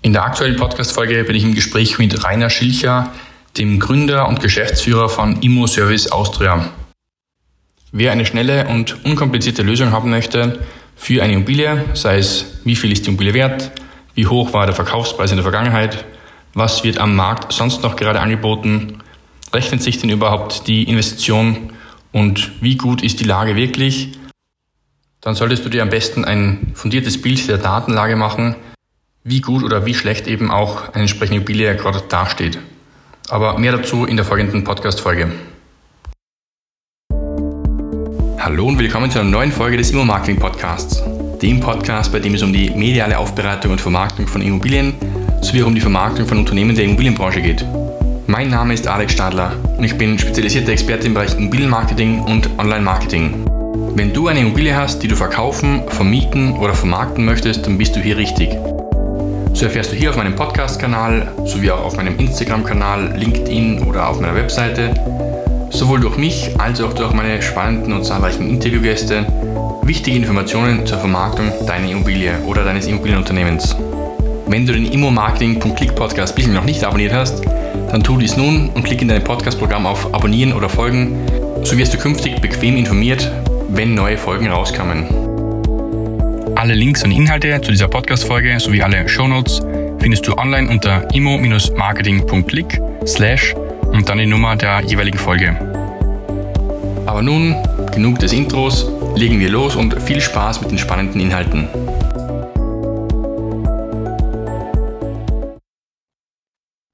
In der aktuellen Podcast-Folge bin ich im Gespräch mit Rainer Schilcher, dem Gründer und Geschäftsführer von Immo Service Austria. Wer eine schnelle und unkomplizierte Lösung haben möchte für eine Immobilie, sei es wie viel ist die Immobilie wert, wie hoch war der Verkaufspreis in der Vergangenheit, was wird am Markt sonst noch gerade angeboten, rechnet sich denn überhaupt die Investition und wie gut ist die Lage wirklich, dann solltest du dir am besten ein fundiertes Bild der Datenlage machen, wie gut oder wie schlecht eben auch eine entsprechende Immobilie gerade dasteht. Aber mehr dazu in der folgenden Podcast-Folge. Hallo und willkommen zu einer neuen Folge des Immo-Marketing-Podcasts. Dem Podcast, bei dem es um die mediale Aufbereitung und Vermarktung von Immobilien sowie um die Vermarktung von Unternehmen der Immobilienbranche geht. Mein Name ist Alex Stadler und ich bin spezialisierter Experte im Bereich Immobilienmarketing und Online-Marketing. Wenn du eine Immobilie hast, die du verkaufen, vermieten oder vermarkten möchtest, dann bist du hier richtig. So erfährst du hier auf meinem Podcast-Kanal sowie auch auf meinem Instagram-Kanal, LinkedIn oder auf meiner Webseite sowohl durch mich als auch durch meine spannenden und zahlreichen Interviewgäste wichtige Informationen zur Vermarktung deiner Immobilie oder deines Immobilienunternehmens. Wenn du den Immo-Marketing.click Podcast bislang noch nicht abonniert hast, dann tu dies nun und klick in dein Podcast-Programm auf Abonnieren oder Folgen, so wirst du künftig bequem informiert, wenn neue Folgen rauskommen. Alle Links und Inhalte zu dieser Podcast-Folge sowie alle Shownotes findest du online unter immo-marketing.click slash und dann die Nummer der jeweiligen Folge. Aber nun, genug des Intros, legen wir los und viel Spaß mit den spannenden Inhalten.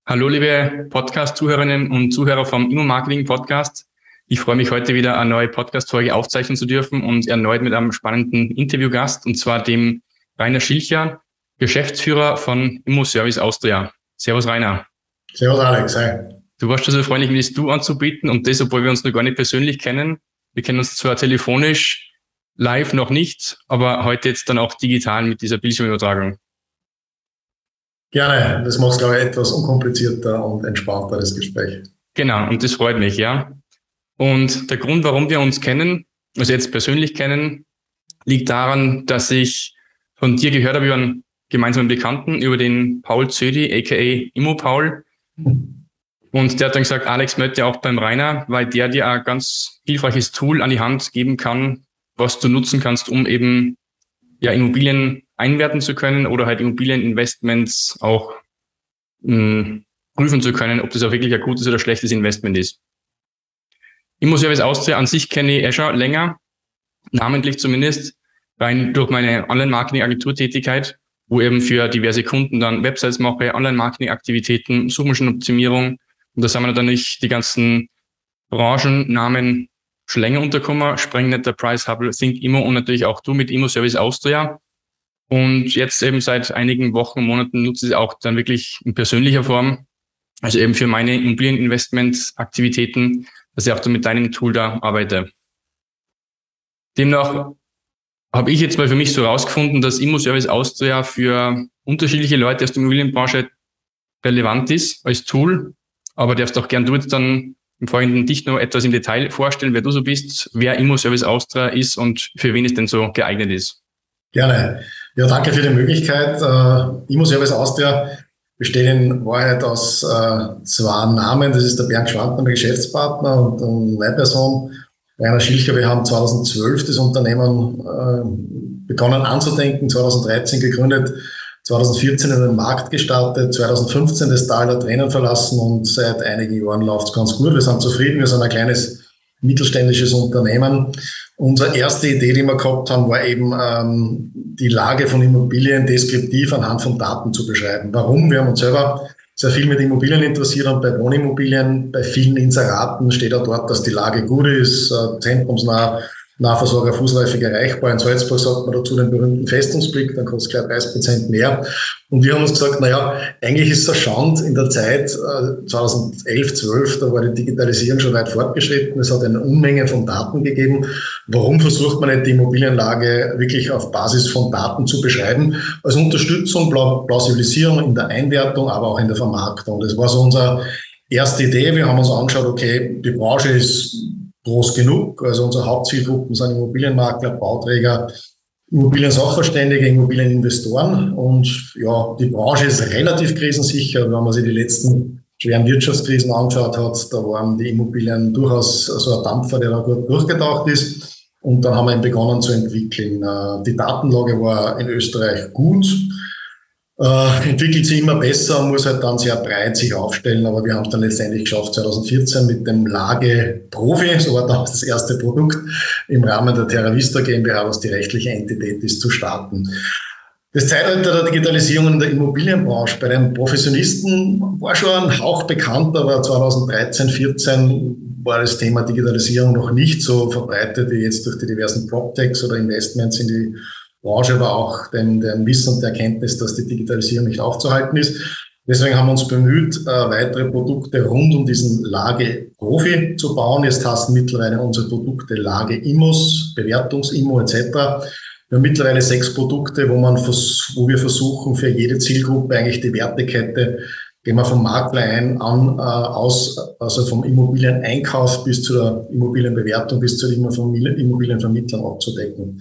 Hallo liebe Podcast-Zuhörerinnen und Zuhörer vom Immo-Marketing-Podcast. Ich freue mich heute wieder eine neue Podcast-Folge aufzeichnen zu dürfen und erneut mit einem spannenden Interviewgast, und zwar dem Rainer Schilcher, Geschäftsführer von Immo Service Austria. Servus Rainer. Servus Alex, hi. Du warst schon so freundlich, mir das Du anzubieten und das, obwohl wir uns noch gar nicht persönlich kennen. Wir kennen uns zwar telefonisch, live noch nicht, aber heute jetzt dann auch digital mit dieser Bildschirmübertragung. Gerne, das macht glaube ich, etwas unkomplizierter und entspannter, das Gespräch. Genau, und das freut mich, ja. Und der Grund, warum wir uns kennen, also jetzt persönlich kennen, liegt daran, dass ich von dir gehört habe über einen gemeinsamen Bekannten, über den Paul Zödi, aka Immo Paul. Und der hat dann gesagt, Alex möchte auch beim Rainer, weil der dir ein ganz hilfreiches Tool an die Hand geben kann, was du nutzen kannst, um eben ja Immobilien einwerten zu können oder halt Immobilieninvestments auch mh, hm, prüfen zu können, ob das auch wirklich ein gutes oder schlechtes Investment ist. Immoservice Austria an sich kenne ich eh schon länger, namentlich zumindest rein durch meine Online-Marketing-Agentur-Tätigkeit, wo eben für diverse Kunden dann Websites mache, Online-Marketing-Aktivitäten, Suchmaschinenoptimierung. Und da sind wir natürlich die ganzen Branchennamen schon länger untergekommen. Sprengnetter, Price Hubble, Think Immo und natürlich auch du mit Immo Service Austria. Und jetzt eben seit einigen Wochen, Monaten nutze ich es auch dann wirklich in persönlicher Form. Also eben für meine Immobilieninvestment-Aktivitäten dass ich auch mit deinem Tool da arbeite. Demnach habe ich jetzt mal für mich so herausgefunden, dass Immo-Service Austria für unterschiedliche Leute aus der Immobilienbranche relevant ist als Tool. Aber darfst auch gern du jetzt dann im Folgenden dich noch etwas im Detail vorstellen, wer du so bist, wer Immo-Service Austria ist und für wen es denn so geeignet ist. Gerne. Ja, danke für die Möglichkeit. Uh, Immo-Service Austria besteht in Wahrheit aus äh, zwei Namen. Das ist der Bernd Schwantner, mein Geschäftspartner und, und meine Rainer Schilcher. Wir haben 2012 das Unternehmen äh, begonnen anzudenken, 2013 gegründet, 2014 in den Markt gestartet, 2015 das Tal der Tränen verlassen und seit einigen Jahren läuft es ganz gut. Wir sind zufrieden, wir sind ein kleines mittelständisches Unternehmen. Unsere erste Idee, die wir gehabt haben, war eben ähm, die Lage von Immobilien deskriptiv anhand von Daten zu beschreiben. Warum? Wir haben uns selber sehr viel mit Immobilien interessiert und bei Wohnimmobilien, bei vielen Inseraten steht auch dort, dass die Lage gut ist, äh, zentrumsnah, Nahversorger fußläufig erreichbar. In Salzburg sagt man dazu den berühmten Festungsblick, dann kostet es gleich 30 Prozent mehr. Und wir haben uns gesagt, naja, eigentlich ist das Schand in der Zeit 2011, 12, da war die Digitalisierung schon weit fortgeschritten. Es hat eine Unmenge von Daten gegeben. Warum versucht man nicht die Immobilienlage wirklich auf Basis von Daten zu beschreiben? Als Unterstützung, Plausibilisierung in der Einwertung, aber auch in der Vermarktung. Das war so unsere erste Idee. Wir haben uns angeschaut, okay, die Branche ist groß genug. Also unsere Hauptzielgruppen sind Immobilienmakler, Bauträger, Immobilien-Sachverständige, Immobilieninvestoren. Und ja, die Branche ist relativ krisensicher. Wenn man sich die letzten schweren Wirtschaftskrisen angeschaut hat, da waren die Immobilien durchaus so ein Dampfer, der da gut durchgedacht ist. Und dann haben wir ihn begonnen zu entwickeln. Äh, die Datenlage war in Österreich gut, äh, entwickelt sich immer besser und muss halt dann sehr breit sich aufstellen. Aber wir haben es dann letztendlich geschafft, 2014 mit dem Lage Profi, so war damals das erste Produkt, im Rahmen der Terra Vista GmbH, was die rechtliche Entität ist, zu starten. Das Zeitalter der Digitalisierung in der Immobilienbranche bei den Professionisten war schon ein Hauch bekannt, aber 2013, 2014 war das Thema Digitalisierung noch nicht so verbreitet wie jetzt durch die diversen PropTechs oder Investments in die Branche, aber auch dem, dem Wissen und der Erkenntnis, dass die Digitalisierung nicht aufzuhalten ist. Deswegen haben wir uns bemüht, äh, weitere Produkte rund um diesen Lage Profi zu bauen. Jetzt heißen mittlerweile unsere Produkte Lage Immos, Bewertungs-Immo etc. Wir haben mittlerweile sechs Produkte, wo, man wo wir versuchen, für jede Zielgruppe eigentlich die Wertekette, gehen wir vom Makler ein, an, äh, aus, also vom Immobilieneinkauf bis zu der Immobilienbewertung, bis zu den Immobilienvermittlern abzudecken.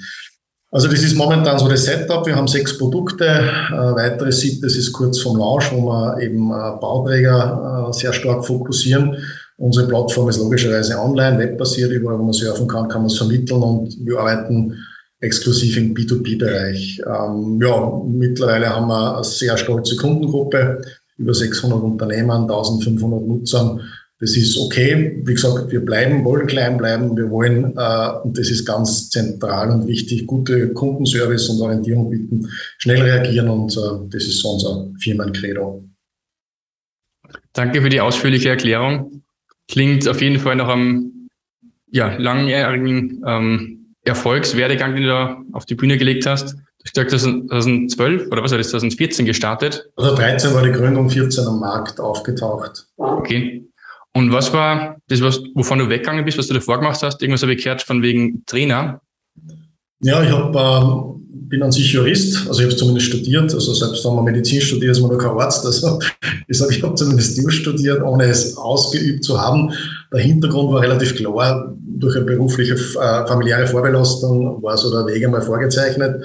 Also das ist momentan so das Setup. Wir haben sechs Produkte. Äh, weitere siebtes ist kurz vom Launch, wo wir eben äh, Bauträger äh, sehr stark fokussieren. Unsere Plattform ist logischerweise online, webbasiert, überall wo man surfen kann, kann man es vermitteln und wir arbeiten exklusiv im B2B-Bereich. Ähm, ja, mittlerweile haben wir eine sehr stolze Kundengruppe, über 600 Unternehmen, 1500 Nutzern das ist okay. Wie gesagt, wir bleiben, wollen klein bleiben. Wir wollen, äh, und das ist ganz zentral und wichtig, gute Kundenservice und Orientierung bieten, schnell reagieren und äh, das ist so unser Firmencredo. Danke für die ausführliche Erklärung. Klingt auf jeden Fall nach einem ja, langjährigen ähm, Erfolgswerdegang, den du da auf die Bühne gelegt hast. Du hast 2012 oder was war das, 2014 gestartet? Also 13 war die Gründung, 14 am Markt aufgetaucht. Okay. Und was war das, was, wovon du weggegangen bist, was du davor gemacht hast? Irgendwas habe ich gehört von wegen Trainer. Ja, ich hab, ähm, bin an sich Jurist, also ich habe zumindest studiert, also selbst wenn man Medizin studiert, ist man noch kein Arzt. Also ich sage, ich habe zumindest Jus studiert, ohne es ausgeübt zu haben. Der Hintergrund war relativ klar, durch eine berufliche, äh, familiäre Vorbelastung war so der Weg einmal vorgezeichnet.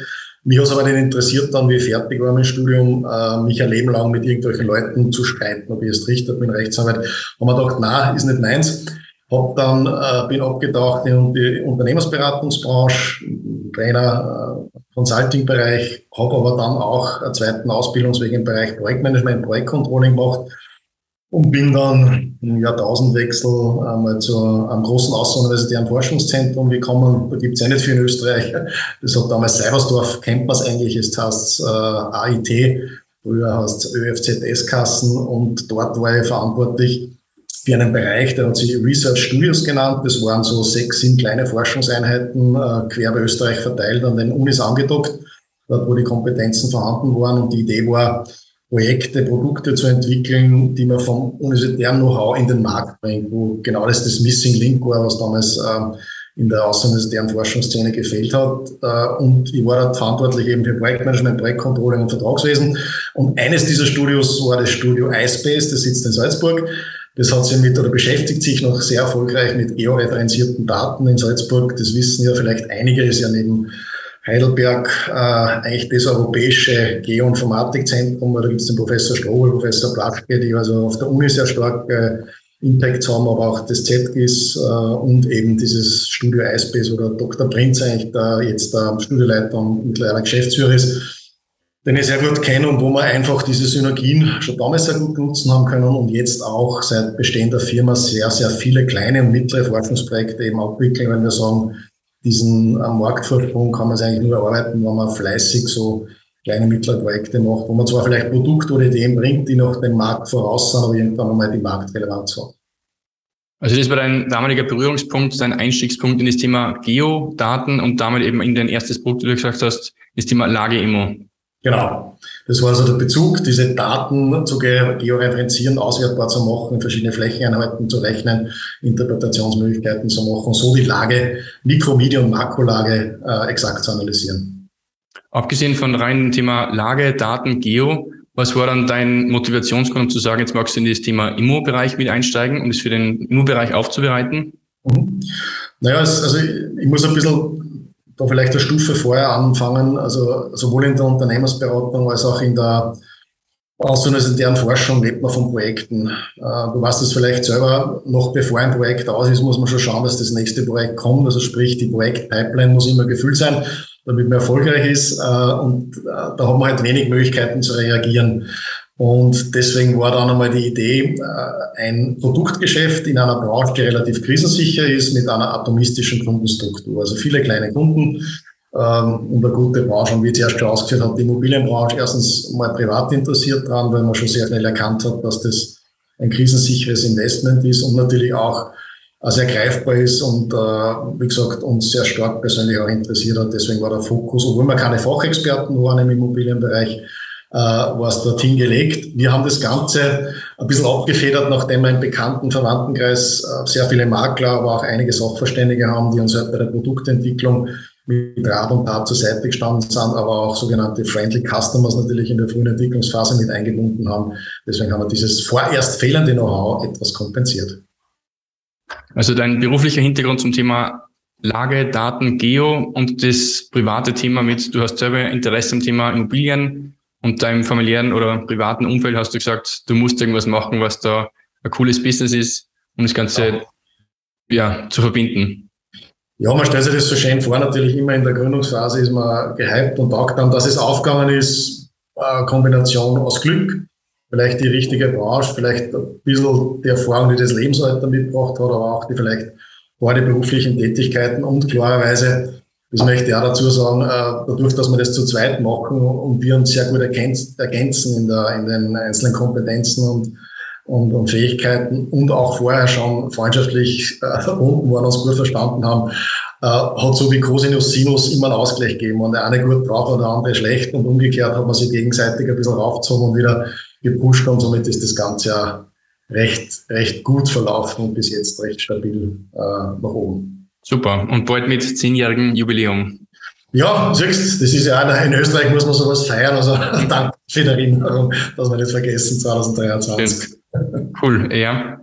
Mich hat es aber nicht interessiert, dann, wie fertig war dem Studium, äh, mich ein Leben lang mit irgendwelchen Leuten zu streiten, ob ich jetzt Richter bin, Rechtsanwalt. Haben wir gedacht, na, ist nicht meins. Hab dann, äh, bin abgetaucht in die Unternehmensberatungsbranche, Trainer, äh, Consulting-Bereich, habe aber dann auch einen zweiten Ausbildungsweg im Bereich Projektmanagement, Projektcontrolling gemacht und bin dann im Jahrtausendwechsel einmal zu einem großen außeruniversitären Forschungszentrum gekommen. Da gibt's ja nicht viel in Österreich. Das hat damals Seibersdorf, es eigentlich, jetzt heißt äh, AIT, früher heißt es ÖFZS-Kassen und dort war ich verantwortlich für einen Bereich, der hat sich Research Studios genannt. Das waren so sechs, sieben kleine Forschungseinheiten äh, quer bei Österreich verteilt, an den Unis angedockt, dort wo die Kompetenzen vorhanden waren. Und die Idee war, Projekte, Produkte zu entwickeln, die man vom universitären Know-how in den Markt bringt, wo genau das das Missing Link war, was damals ähm, in der außeruniversitären Forschungsszene gefehlt hat. Äh, und ich war dort verantwortlich eben für Projektmanagement, Projektcontrolling und Vertragswesen. Und eines dieser Studios war das Studio iSpace, das sitzt in Salzburg. Das hat sich mit oder beschäftigt sich noch sehr erfolgreich mit georeferenzierten Daten in Salzburg. Das wissen ja vielleicht einige, ist ja neben Heidelberg äh, eigentlich das europäische Geoinformatikzentrum. Da gibt es den Professor Strobel, Professor Plaschke, die also auf der Uni sehr stark äh, Impact haben, aber auch das ZGIS äh, und eben dieses Studio iSpace oder Dr. Prinz eigentlich da jetzt der Studioleiter und mittlerweile Geschäftsführer ist, den ich sehr gut kenne und wo wir einfach diese Synergien schon damals sehr gut nutzen haben können und jetzt auch seit Bestehen der Firma sehr, sehr viele kleine und mittlere Forschungsprojekte eben abwickeln, wenn wir sagen, diesen äh, Marktvorsprung kann man sich eigentlich nur erarbeiten, wenn man fleißig so kleine, mittlere Projekte macht, wo man zwar vielleicht Produkte oder Ideen bringt, die noch den Markt voraus sind, aber irgendwann einmal die Marktrelevanz hat. Also das war dein damaliger Berührungspunkt, dein Einstiegspunkt in das Thema Geodaten und damit eben in dein erstes Produkt, wie du gesagt hast, das Thema Lage-Immo. Genau. Das war also der Bezug, diese Daten zu georeferenzieren, auswertbar zu machen, verschiedene Flächeneinheiten zu rechnen, Interpretationsmöglichkeiten zu machen, so die Lage, Mikro-, Medi- und Makrolage äh, exakt zu analysieren. Abgesehen von reinem Thema Lage, Daten, Geo, was war dann dein Motivationsgrund, um zu sagen, jetzt magst du in das Thema Immo-Bereich mit einsteigen, um es für den Immo-Bereich aufzubereiten? Mhm. Naja, es, also ich, ich muss ein bisschen da vielleicht eine Stufe vorher anfangen, also sowohl in der Unternehmensberatung als auch in der außeruniversitären Forschung lebt man von Projekten. Äh, du weißt es vielleicht selber, noch bevor ein Projekt aus ist, muss man schon schauen, dass das nächste Projekt kommt. Also sprich, die Projektpipeline muss immer gefüllt sein, damit man erfolgreich ist. Äh, und äh, da hat man halt wenig Möglichkeiten zu reagieren. Und deswegen war dann einmal die Idee, ein Produktgeschäft in einer Branche, die relativ krisensicher ist, mit einer atomistischen Kundenstruktur. Also viele kleine Kunden, ähm, und eine gute Branche. Und wie ich zuerst schon ausgeführt habe, die Immobilienbranche erstens mal privat interessiert dran, weil man schon sehr schnell erkannt hat, dass das ein krisensicheres Investment ist und natürlich auch sehr greifbar ist und, äh, wie gesagt, uns sehr stark persönlich auch interessiert hat. Deswegen war der Fokus, obwohl wir keine Fachexperten waren im Immobilienbereich, äh, war es dorthin gelegt. Wir haben das Ganze ein bisschen abgefedert, nachdem wir im bekannten Verwandtenkreis äh, sehr viele Makler, aber auch einige Sachverständige haben, die uns halt bei der Produktentwicklung mit Rat und Tat zur Seite gestanden sind, aber auch sogenannte Friendly Customers natürlich in der frühen Entwicklungsphase mit eingebunden haben. Deswegen haben wir dieses vorerst fehlende Know-how etwas kompensiert. Also dein beruflicher Hintergrund zum Thema Lage, Daten, Geo und das private Thema mit, du hast selber Interesse am Thema Immobilien und deinem familiären oder privaten Umfeld hast du gesagt, du musst irgendwas machen, was da ein cooles Business ist, um das Ganze ja, zu verbinden. Ja, man stellt sich das so schön vor, natürlich immer in der Gründungsphase ist man gehypt und taugt dann, dass es aufgegangen ist, eine Kombination aus Glück, vielleicht die richtige Branche, vielleicht ein bisschen die Erfahrung, die das Lebensalter mitgebracht hat, aber auch die vielleicht beide beruflichen Tätigkeiten und klarerweise, das möchte ich auch dazu sagen, äh, dadurch, dass wir das zu zweit machen und wir uns sehr gut ergänzen in, der, in den einzelnen Kompetenzen und und, und Fähigkeiten und auch vorher schon freundschaftlich äh, verbunden waren, uns gut verstanden haben, äh, hat so wie Cosinus Sinus immer einen Ausgleich gegeben. Und der eine gut braucht und der andere schlecht und umgekehrt hat man sich gegenseitig ein bisschen raufgezogen und wieder gepusht und somit ist das Ganze ja recht, recht gut verlaufen und bis jetzt recht stabil äh, nach oben. Super. Und bald mit zehnjährigen Jubiläum. Ja, siehst, das ist ja auch, in Österreich muss man sowas feiern. Also danke für die Erinnerung, dass wir nicht vergessen, 2023. Cool, ja.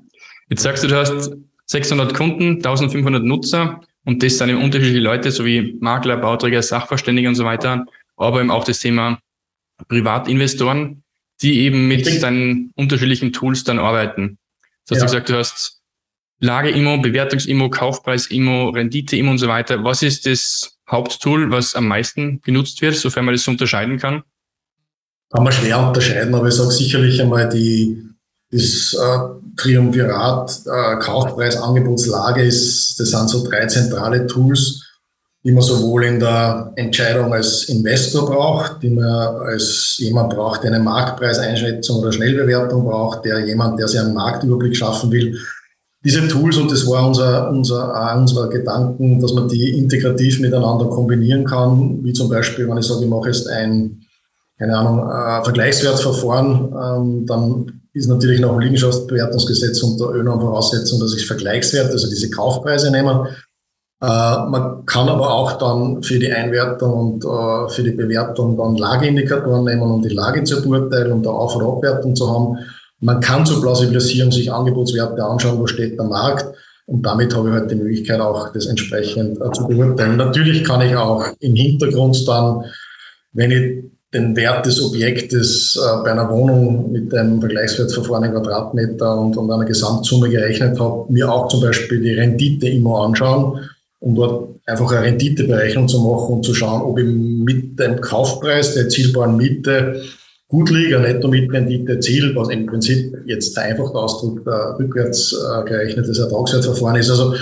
Jetzt sagst du, du hast 600 Kunden, 1500 Nutzer und das sind eben unterschiedliche Leute, so wie Makler, Bauträger, Sachverständige und so weiter, aber eben auch das Thema Privatinvestoren, die eben mit deinen unterschiedlichen Tools dann arbeiten. Das hast ja. du gesagt, du hast Lage-Immo, Bewertungs-Immo, Kaufpreis-Immo, Rendite-Immo und so weiter. Was ist das Haupttool, was am meisten genutzt wird, sofern man das unterscheiden kann? Kann man schwer unterscheiden, aber ich sage sicherlich einmal die das äh, Triumvirat äh, Kaufpreis, Angebotslage ist, das sind so drei zentrale Tools, die man sowohl in der Entscheidung als Investor braucht, die man als jemand braucht, der eine Marktpreiseinschätzung oder Schnellbewertung braucht, der jemand, der sich einen Marktüberblick schaffen will. Diese Tools, und das war unser, unser, unser Gedanken, dass man die integrativ miteinander kombinieren kann, wie zum Beispiel, wenn ich sage, ich mache jetzt ein, keine Ahnung, äh, Vergleichswertverfahren, ähm, dann ist natürlich nach dem Liegenschaftsbewertungsgesetz unter ÖNOM Voraussetzung, dass ich Vergleichswerte, also diese Kaufpreise nehme. Äh, man kann aber auch dann für die Einwertung und äh, für die Bewertung dann Lageindikatoren nehmen, um die Lage zu beurteilen und da Auf- oder Abwertung zu haben. Man kann zur Plausibilisierung sich Angebotswerte anschauen, wo steht der Markt. Und damit habe ich halt die Möglichkeit, auch das entsprechend äh, zu beurteilen. Natürlich kann ich auch im Hintergrund dann, wenn ich den Wert des Objektes äh, bei einer Wohnung mit einem Vergleichswertverfahren in Quadratmeter und, und einer Gesamtsumme gerechnet habe, mir auch zum Beispiel die Rendite immer anschauen, um dort einfach eine Renditeberechnung zu machen und zu schauen, ob ich mit dem Kaufpreis der erzielbaren Miete gut liege, eine Netto-Mietrendite erzielt, was im Prinzip jetzt vereinfacht Ausdruck der rückwärts äh, gerechnetes Ertragswertverfahren ist. Also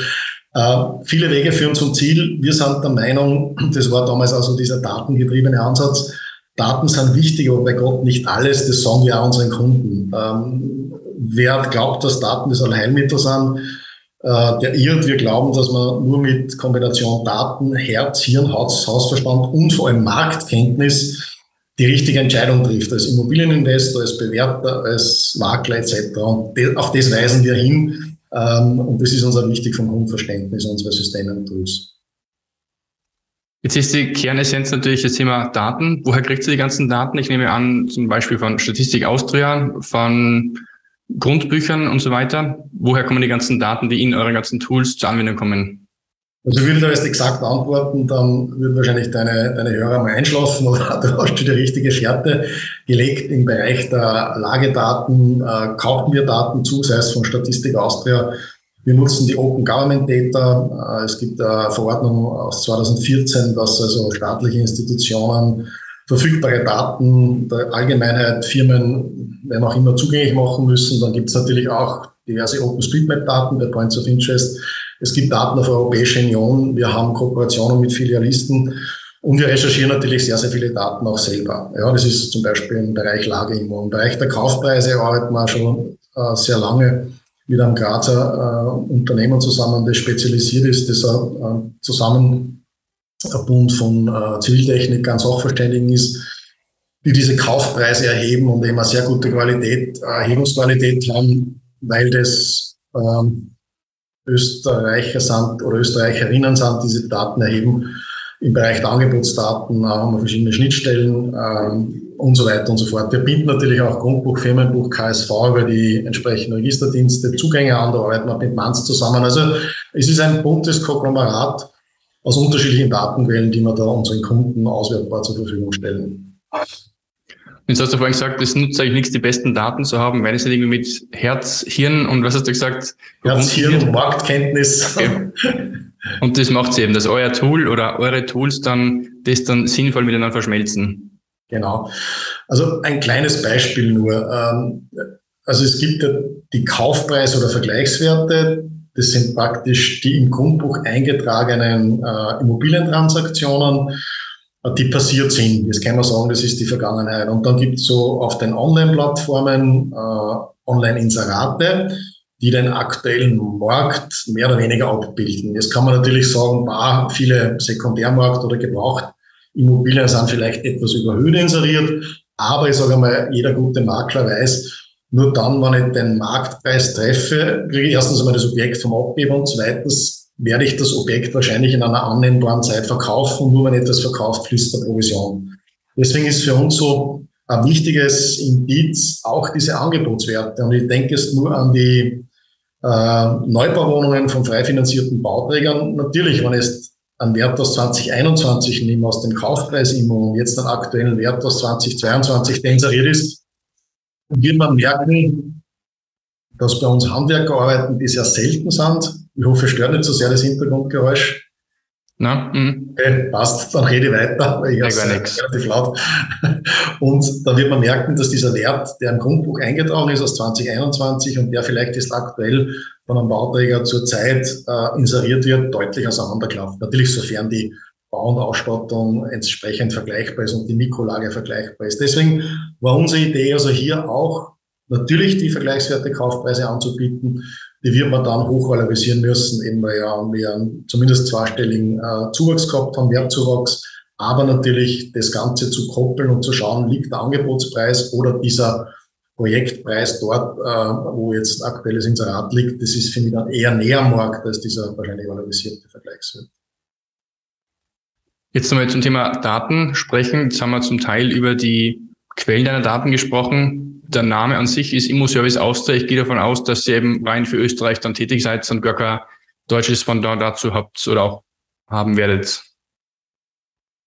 äh, viele Wege führen zum Ziel. Wir sind der Meinung, das war damals also dieser datengetriebene Ansatz, Daten sind wichtig, aber bei Gott nicht alles. Das sagen wir auch unseren Kunden. Ähm, wer glaubt, dass Daten das Allheilmittel sind, äh, der irrt. Wir glauben, dass man nur mit Kombination Daten, Herz, Hirn, Haus, Hausverstand und vor allem Marktkenntnis die richtige Entscheidung trifft. Als Immobilieninvestor, als Bewerter, als Makler etc. Und auf das weisen wir hin. Ähm, und das ist unser wichtig vom Grundverständnis unserer Systeme und Tools. Jetzt ist die Kernessenz natürlich das Thema Daten. Woher kriegt ihr die ganzen Daten? Ich nehme an, zum Beispiel von Statistik Austria, von Grundbüchern und so weiter. Woher kommen die ganzen Daten, die in euren ganzen Tools zur Anwendung kommen? Also würde da jetzt exakt antworten, dann würden wahrscheinlich deine, deine Hörer mal einschlafen oder du hast schon die richtige Fährte gelegt im Bereich der Lagedaten, äh, kaufen wir Daten zu, sei es von Statistik Austria. Wir nutzen die Open Government Data. Äh, es gibt eine Verordnung aus 2014, dass also staatliche Institutionen verfügbare Daten der Allgemeinheit, Firmen, werden auch immer zugänglich machen müssen. Dann gibt es natürlich auch diverse OpenStreetMap-Daten der Points of Interest es gibt Daten auf Europäischer Union. Wir haben Kooperationen mit Filialisten. Und wir recherchieren natürlich sehr, sehr viele Daten auch selber. Ja, das ist zum Beispiel im Bereich Lageinfo. Im Bereich der Kaufpreise arbeiten wir schon äh, sehr lange mit einem Grazer äh, Unternehmen zusammen, das spezialisiert ist, das äh, ein Bund von äh, Ziviltechnikern, Sachverständigen ist, die diese Kaufpreise erheben und eben eine sehr gute Qualität, Erhebungsqualität haben, weil das ähm, Österreicher sind oder Österreicherinnen sind, diese Daten erheben. Im Bereich der Angebotsdaten haben wir verschiedene Schnittstellen ähm, und so weiter und so fort. Wir bieten natürlich auch Grundbuch, Firmenbuch, KSV über die entsprechenden Registerdienste Zugänge an, da arbeiten wir mit Manz zusammen. Also es ist ein buntes Konglomerat aus unterschiedlichen Datenquellen, die wir da unseren Kunden auswertbar zur Verfügung stellen. Jetzt hast du vorhin gesagt, es nutzt eigentlich nichts, die besten Daten zu haben, weil es nicht irgendwie mit Herz, Hirn und was hast du gesagt? Herz, Hirn und Marktkenntnis. Okay. Und das macht es eben, dass euer Tool oder eure Tools dann das dann sinnvoll miteinander verschmelzen. Genau. Also ein kleines Beispiel nur. Ähm, also es gibt ja die Kaufpreis- oder Vergleichswerte. Das sind praktisch die im Grundbuch eingetragenen äh, Immobilientransaktionen die passiert sind. Das kann man sagen, das ist die Vergangenheit. Und dann gibt es so auf den Online-Plattformen äh, Online-Inserate, die den aktuellen Markt mehr oder weniger abbilden. Jetzt kann man natürlich sagen, bah, viele Sekundärmarkt oder gebraucht Immobilien sind vielleicht etwas überhöht inseriert, aber ich sage mal, jeder gute Makler weiß, nur dann, wenn ich den Marktpreis treffe, kriege ich erstens einmal das Objekt vom Abgeber und zweitens werde ich das Objekt wahrscheinlich in einer annehmbaren Zeit verkaufen nur wenn etwas verkauft, fließt der Provision. Deswegen ist für uns so ein wichtiges Indiz auch diese Angebotswerte. Und ich denke jetzt nur an die äh, Neubauwohnungen von frei finanzierten Bauträgern. Natürlich, wenn ich einen Wert aus 2021 nehme, aus dem Kaufpreis immer und jetzt einen aktuellen Wert aus 2022, der ist, wird man merken, dass bei uns Handwerker arbeiten, die sehr selten sind, ich hoffe, stört nicht so sehr das Hintergrundgeräusch. Na, mhm. Okay, passt, dann rede ich weiter, weil ich ja, relativ laut. Und da wird man merken, dass dieser Wert, der im Grundbuch eingetragen ist aus 2021 und der vielleicht ist aktuell von einem Bauträger zur Zeit äh, inseriert wird, deutlich auseinanderklafft. Natürlich, sofern die Bau- und Ausstattung entsprechend vergleichbar ist und die Mikrolage vergleichbar ist. Deswegen war unsere Idee also hier auch natürlich die Vergleichswerte Kaufpreise anzubieten, die wird man dann hochvalorisieren müssen, eben weil ja wir einen zumindest zweistelligen äh, Zuwachs gehabt haben, Wertzuwachs, aber natürlich das Ganze zu koppeln und zu schauen, liegt der Angebotspreis oder dieser Projektpreis dort, äh, wo jetzt aktuelles Inserat liegt, das ist, finde ich, dann eher näher am Markt als dieser wahrscheinlich valorisierte Vergleichswert. Jetzt nochmal zum Thema Daten sprechen. Jetzt haben wir zum Teil über die Quellen deiner Daten gesprochen der Name an sich ist Immoservice Austria. Ich gehe davon aus, dass ihr eben rein für Österreich dann tätig seid und gar kein deutsches Pendant dazu habt oder auch haben werdet.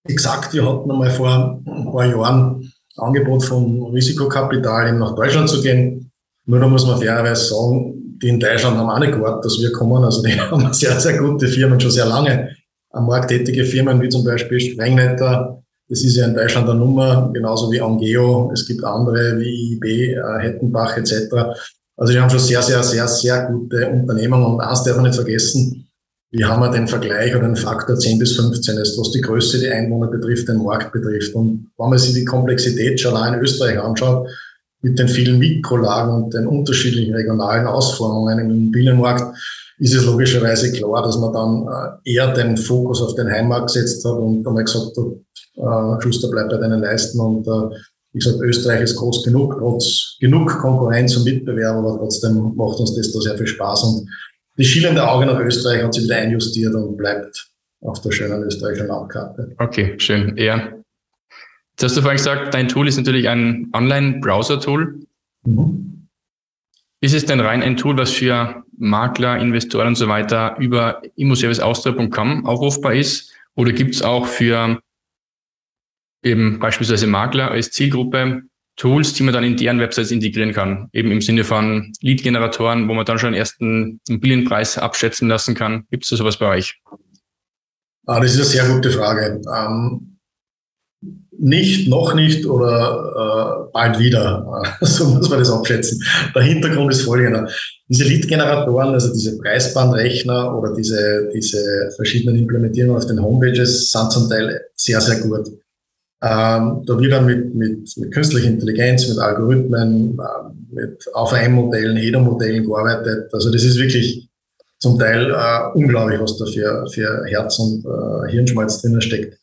Exakt, wir hatten einmal vor ein paar Jahren Angebot von Risikokapital eben nach Deutschland zu gehen. Nur da muss man fairerweise sagen, die in Deutschland haben auch nicht gewartet, dass wir kommen. Also die haben sehr, sehr gute Firmen, schon sehr lange am Markt tätige Firmen, wie zum Beispiel Sprengnetter, das ist ja in Deutschland eine Nummer, genauso wie Angeo. Es gibt andere wie IB, äh, Hettenbach etc. Also die haben schon sehr, sehr, sehr, sehr gute Unternehmen. Und eins darf man nicht vergessen, wir haben ja den Vergleich oder den Faktor 10 bis 15 ist, was die Größe, die Einwohner betrifft, den Markt betrifft. Und wenn man sich die Komplexität schon allein in Österreich anschaut, mit den vielen Mikrolagen und den unterschiedlichen regionalen Ausformungen im Immobilienmarkt, ist es logischerweise klar, dass man dann äh, eher den Fokus auf den Heimmarkt gesetzt hat und einmal gesagt hat, äh, Schuster bleibt bei deinen Leisten und äh, wie gesagt, Österreich ist groß genug, trotz genug Konkurrenz und Mitbewerber, aber trotzdem macht uns das da sehr viel Spaß und die schielende Auge nach Österreich hat sich wieder einjustiert und bleibt auf der schönen österreichischen Landkarte. Okay, schön. Ja. Jetzt hast du vorhin gesagt, dein Tool ist natürlich ein Online-Browser-Tool. Mhm. Ist es denn rein ein Tool, was für Makler, Investoren und so weiter über immoserviceaustria.com aufrufbar ist? Oder gibt es auch für eben beispielsweise Makler als Zielgruppe Tools, die man dann in deren Websites integrieren kann? Eben im Sinne von Lead-Generatoren, wo man dann schon einen ersten Immobilienpreis abschätzen lassen kann. Gibt es da sowas bei euch? Ah, das ist eine sehr gute Frage. Ähm, nicht, noch nicht oder äh, bald wieder. so muss man das abschätzen. Der Hintergrund ist folgender. Diese Lead-Generatoren, also diese Preisbandrechner oder diese, diese verschiedenen Implementierungen auf den Homepages sind zum Teil sehr, sehr gut. Ähm, da wird dann mit, mit, mit künstlicher Intelligenz, mit Algorithmen, äh, mit AVM-Modellen, HEDO-Modellen gearbeitet. Also das ist wirklich zum Teil äh, unglaublich, was da für, für Herz und äh, Hirnschmalz drinnen steckt.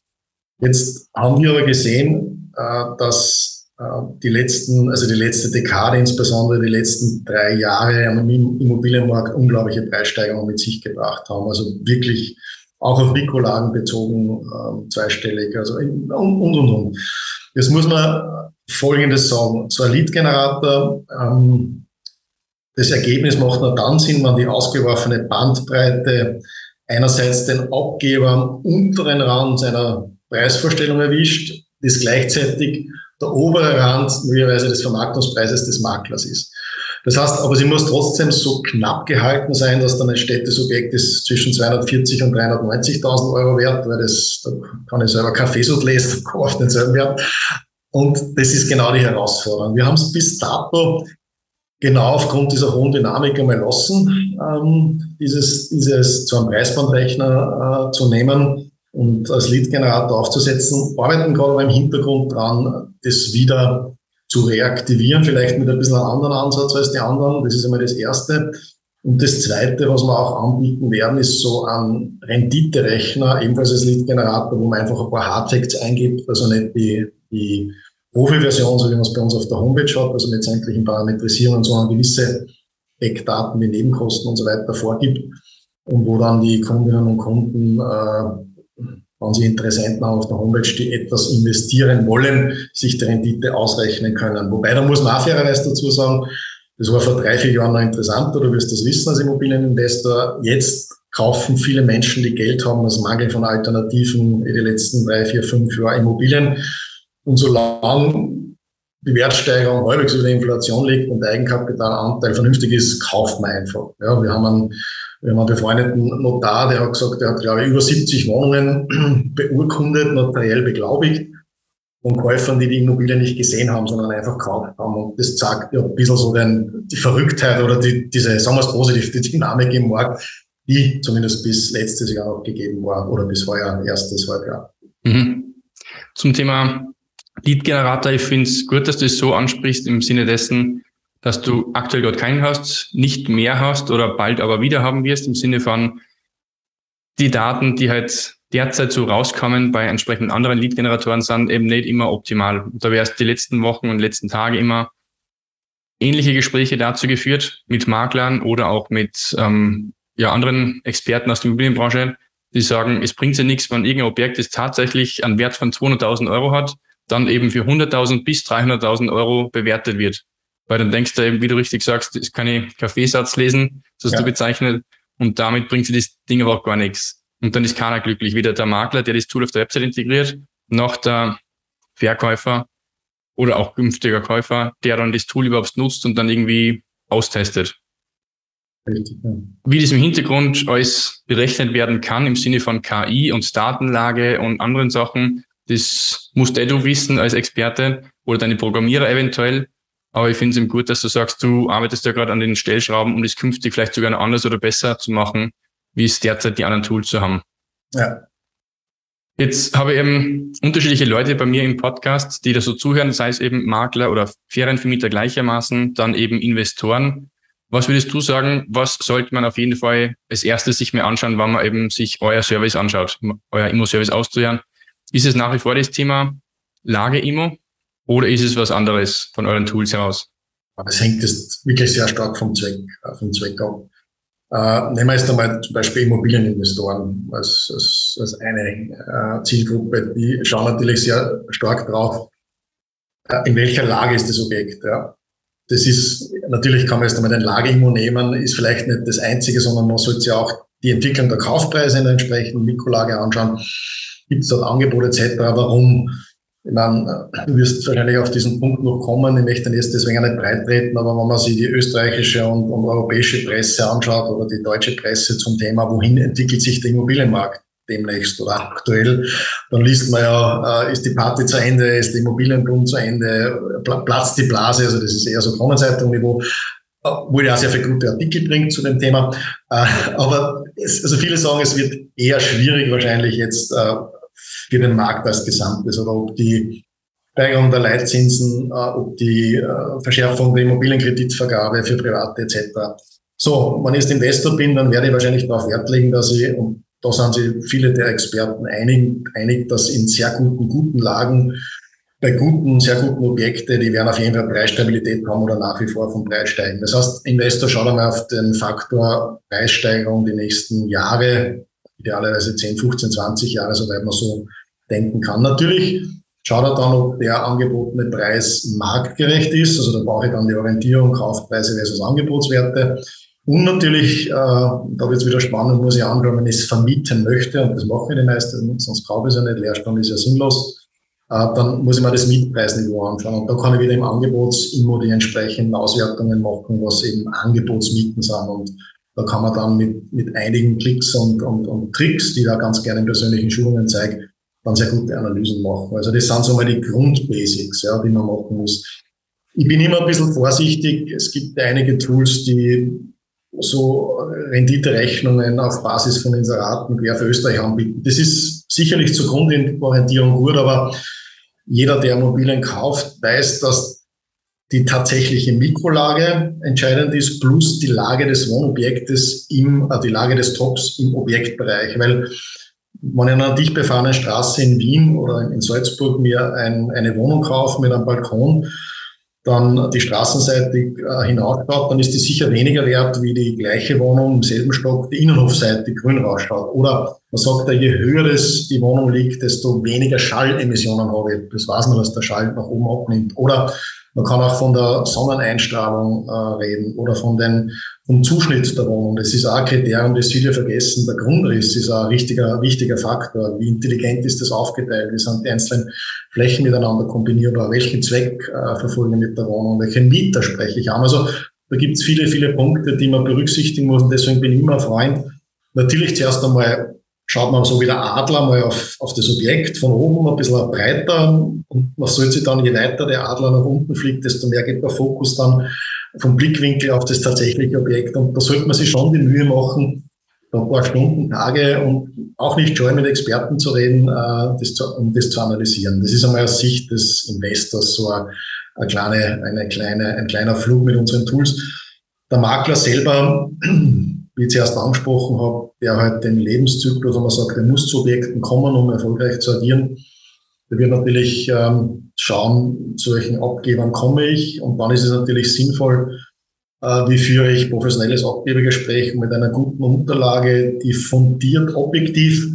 Jetzt haben wir aber gesehen, äh, dass äh, die letzten, also die letzte Dekade, insbesondere die letzten drei Jahre am Immobilienmarkt unglaubliche Preissteigerungen mit sich gebracht haben. Also wirklich auch auf Mikrolagen bezogen, ähm, zweistellig, also und, und, und. Jetzt muss man Folgendes sagen. So ein Lead-Generator, ähm, das Ergebnis macht nur dann Sinn, wenn die ausgeworfene Bandbreite einerseits den Abgeber am unteren Rand seiner Preisvorstellung erwischt, das gleichzeitig der obere Rand möglicherweise des Vermarktungspreises des Maklers ist. Das heißt, aber sie muss trotzdem so knapp gehalten sein, dass dann ein Städtesobjekt ist zwischen 240 und 390.000 Euro wert, weil das, da kann ich selber Kaffeesud lesen, auf denselben Wert. Und das ist genau die Herausforderung. Wir haben es bis dato genau aufgrund dieser hohen Dynamik einmal lassen, ähm, dieses, dieses zu einem Preisbandrechner äh, zu nehmen und als Lead-Generator aufzusetzen, arbeiten gerade im Hintergrund dran, das wieder zu reaktivieren, vielleicht mit ein bisschen einem anderen Ansatz als die anderen. Das ist einmal das Erste. Und das Zweite, was wir auch anbieten werden, ist so ein Renditerechner, ebenfalls als Lead-Generator, wo man einfach ein paar Hardfacts eingibt, also nicht die, die Profi-Version, so wie man es bei uns auf der Homepage hat, also mit sämtlichen Parametrisierungen, sondern gewisse Eckdaten wie Nebenkosten und so weiter vorgibt und wo dann die Kundinnen und Kunden äh, wenn Sie Interessenten auf der Homepage, die etwas investieren wollen, sich die Rendite ausrechnen können. Wobei, da muss man auch fairerweise dazu sagen, das war vor drei, vier Jahren noch interessanter, du wirst das wissen als Immobilieninvestor. Jetzt kaufen viele Menschen, die Geld haben, aus Mangel von Alternativen in die letzten drei, vier, fünf Jahre Immobilien. Und solange die Wertsteigerung halbwegs über der Inflation liegt und der Eigenkapitalanteil vernünftig ist, kauft man einfach. Ja, wir haben einen wir haben befreundeten Notar, der hat gesagt, der hat, glaube ich, über 70 Wohnungen beurkundet, notariell beglaubigt von Käufern, die die Immobilie nicht gesehen haben, sondern einfach gekauft haben. Und das zeigt ja ein bisschen so den, die Verrücktheit oder die, diese, sagen wir es positiv, die Dynamik im Markt, die zumindest bis letztes Jahr auch gegeben war oder bis heuer, erstes Halbjahr. Mhm. Zum Thema Lead-Generator, ich finde es gut, dass du es so ansprichst im Sinne dessen, dass du aktuell dort keinen hast, nicht mehr hast oder bald aber wieder haben wirst im Sinne von die Daten, die halt derzeit so rauskommen bei entsprechenden anderen Lead-Generatoren sind eben nicht immer optimal. Da wäre es die letzten Wochen und letzten Tage immer ähnliche Gespräche dazu geführt mit Maklern oder auch mit ähm, ja, anderen Experten aus der Immobilienbranche, die sagen, es bringt ja nichts, wenn irgendein Objekt das tatsächlich einen Wert von 200.000 Euro hat, dann eben für 100.000 bis 300.000 Euro bewertet wird. Weil dann denkst du eben, wie du richtig sagst, ich kann ich Kaffeesatz lesen, das hast ja. du bezeichnet, und damit bringt sie das Ding aber auch gar nichts. Und dann ist keiner glücklich. Weder der Makler, der das Tool auf der Website integriert, noch der Verkäufer oder auch künftiger Käufer, der dann das Tool überhaupt nutzt und dann irgendwie austestet. Wie das im Hintergrund alles berechnet werden kann im Sinne von KI und Datenlage und anderen Sachen, das musst eh du wissen als Experte oder deine Programmierer eventuell. Aber ich finde es eben gut, dass du sagst, du arbeitest ja gerade an den Stellschrauben, um das künftig vielleicht sogar noch anders oder besser zu machen, wie es derzeit die anderen Tools zu haben. Ja. Jetzt habe ich eben unterschiedliche Leute bei mir im Podcast, die da so zuhören, sei es eben Makler oder Ferienvermieter gleichermaßen, dann eben Investoren. Was würdest du sagen, was sollte man auf jeden Fall als erstes sich mehr anschauen, wenn man eben sich euer Service anschaut, euer Immo-Service auszuhören? Ist es nach wie vor das Thema Lage-Immo? Oder ist es was anderes von euren Tools heraus? Es hängt jetzt wirklich sehr stark vom Zweck, äh, vom Zweck ab. Äh, nehmen wir jetzt einmal zum Beispiel Immobilieninvestoren als, als, als eine äh, Zielgruppe. Die schauen natürlich sehr stark drauf, äh, in welcher Lage ist das Objekt. Ja? das ist, natürlich kann man jetzt einmal den Lageimmo nehmen, ist vielleicht nicht das Einzige, sondern man sollte sich auch die Entwicklung der Kaufpreise in der entsprechenden Mikrolage anschauen. Gibt es dort Angebote etc.? Warum? Ich meine, du wirst wahrscheinlich auf diesen Punkt noch kommen. Ich möchte jetzt deswegen nicht breit treten, aber wenn man sich die österreichische und, und europäische Presse anschaut oder die deutsche Presse zum Thema, wohin entwickelt sich der Immobilienmarkt, demnächst oder aktuell, dann liest man ja, äh, ist die Party zu Ende, ist der Immobilienboom zu Ende, platzt die Blase, also das ist eher so Kronenzeitung-Niveau, äh, wo ja sehr viele gute Artikel bringt zu dem Thema. Äh, aber es, also viele sagen, es wird eher schwierig wahrscheinlich jetzt für den Markt als Gesamtes oder ob die Steigerung der Leitzinsen, äh, ob die äh, Verschärfung der Immobilienkreditvergabe für Private etc. So, wenn ich jetzt Investor bin, dann werde ich wahrscheinlich darauf Wert legen, dass ich, und da sind sich viele der Experten einig, einig, dass in sehr guten, guten Lagen, bei guten, sehr guten Objekten, die werden auf jeden Fall Preisstabilität haben oder nach wie vor vom Preis steigen. Das heißt, Investor schaut einmal auf den Faktor Preissteigerung die nächsten Jahre, idealerweise 10, 15, 20 Jahre, soweit man so denken kann. Natürlich schaut er dann, ob der angebotene Preis marktgerecht ist. Also da brauche ich dann die Orientierung Kaufpreise versus Angebotswerte. Und natürlich, äh, da wird es wieder spannend, muss ich anschauen, wenn ich es vermieten möchte, und das machen die meisten, sonst kaufe ich es ja nicht, Leerstand ist ja sinnlos, äh, dann muss ich mir das Mietpreisniveau anschauen. Und da kann ich wieder im Angebotsimmo die entsprechenden Auswertungen machen, was eben Angebotsmieten sind. Und da kann man dann mit, mit einigen Klicks und, und, und Tricks, die da ganz gerne in persönlichen Schulungen zeige, dann sehr gute Analysen machen. Also das sind so mal die Grundbasics, ja, die man machen muss. Ich bin immer ein bisschen vorsichtig. Es gibt einige Tools, die so Renditerechnungen auf Basis von Inseraten quer für Österreich anbieten. Das ist sicherlich zur Grundorientierung gut, aber jeder, der Immobilien kauft, weiß, dass die tatsächliche Mikrolage entscheidend ist, plus die Lage des Wohnobjektes im, äh, die Lage des Tops im Objektbereich. Weil wenn ich an einer dicht befahrenen Straße in Wien oder in Salzburg mir ein, eine Wohnung kaufe mit einem Balkon, dann die straßenseitig äh, hinausschaut, dann ist die sicher weniger wert wie die gleiche Wohnung im selben Stock, die innenhofseitig grün rausschaut. Oder man sagt ja, je höher es die Wohnung liegt, desto weniger Schallemissionen habe ich. Das weiß man, dass der Schall nach oben abnimmt. Oder man kann auch von der Sonneneinstrahlung äh, reden oder von den, vom Zuschnitt der Wohnung. Das ist auch ein Kriterium, das viele vergessen. Der Grundriss ist ein richtiger, wichtiger Faktor. Wie intelligent ist das aufgeteilt? Wie sind die einzelnen Flächen miteinander kombinierbar? Welchen Zweck äh, verfolgen mit der Wohnung? Welchen Mieter spreche ich an? Also da gibt es viele, viele Punkte, die man berücksichtigen muss. Und deswegen bin ich immer Freund, natürlich zuerst einmal schaut man so wie der Adler mal auf, auf das Objekt von oben ein bisschen breiter und man sollte sich dann, je weiter der Adler nach unten fliegt, desto mehr geht der Fokus dann vom Blickwinkel auf das tatsächliche Objekt und da sollte man sich schon die Mühe machen, ein paar Stunden, Tage und auch nicht scheuen, mit Experten zu reden, äh, das zu, um das zu analysieren. Das ist einmal aus Sicht des Investors so eine, eine kleine, eine kleine, ein kleiner Flug mit unseren Tools. Der Makler selber wie ich zuerst angesprochen habe, der halt den Lebenszyklus, wo man sagt, der muss zu Objekten kommen, um erfolgreich zu agieren. Der wird natürlich ähm, schauen, zu welchen Abgebern komme ich. Und dann ist es natürlich sinnvoll, äh, wie führe ich professionelles Abgebergespräch mit einer guten Unterlage, die fundiert objektiv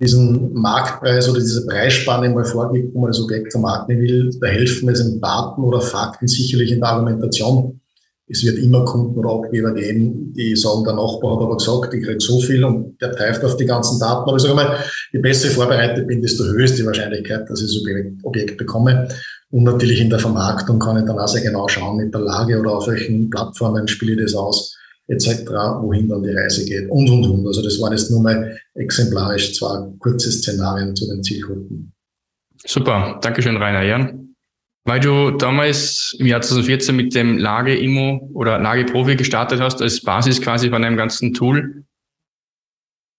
diesen Marktpreis oder diese Preisspanne mal vorgibt, wo man das Objekt vermarkten will. Da helfen es in Daten oder Fakten sicherlich in der Argumentation es wird immer Kunden oder Abgeber geben, die sagen, der Nachbar hat aber gesagt, ich kriege so viel und der pfeift auf die ganzen Daten. Aber ich sage mal, je besser ich vorbereitet bin, desto höher ist die Wahrscheinlichkeit, dass ich das Objekt, Objekt bekomme. Und natürlich in der Vermarktung kann ich dann auch sehr genau schauen mit der Lage oder auf welchen Plattformen spiele ich das aus, etc., wohin dann die Reise geht und, und, und. Also das waren jetzt nur mal exemplarisch zwei kurze Szenarien zu den Zielgruppen. Super, Dankeschön, Rainer Jan. Weil du damals im Jahr 2014 mit dem Lage-Immo oder Lage-Profi gestartet hast, als Basis quasi von einem ganzen Tool.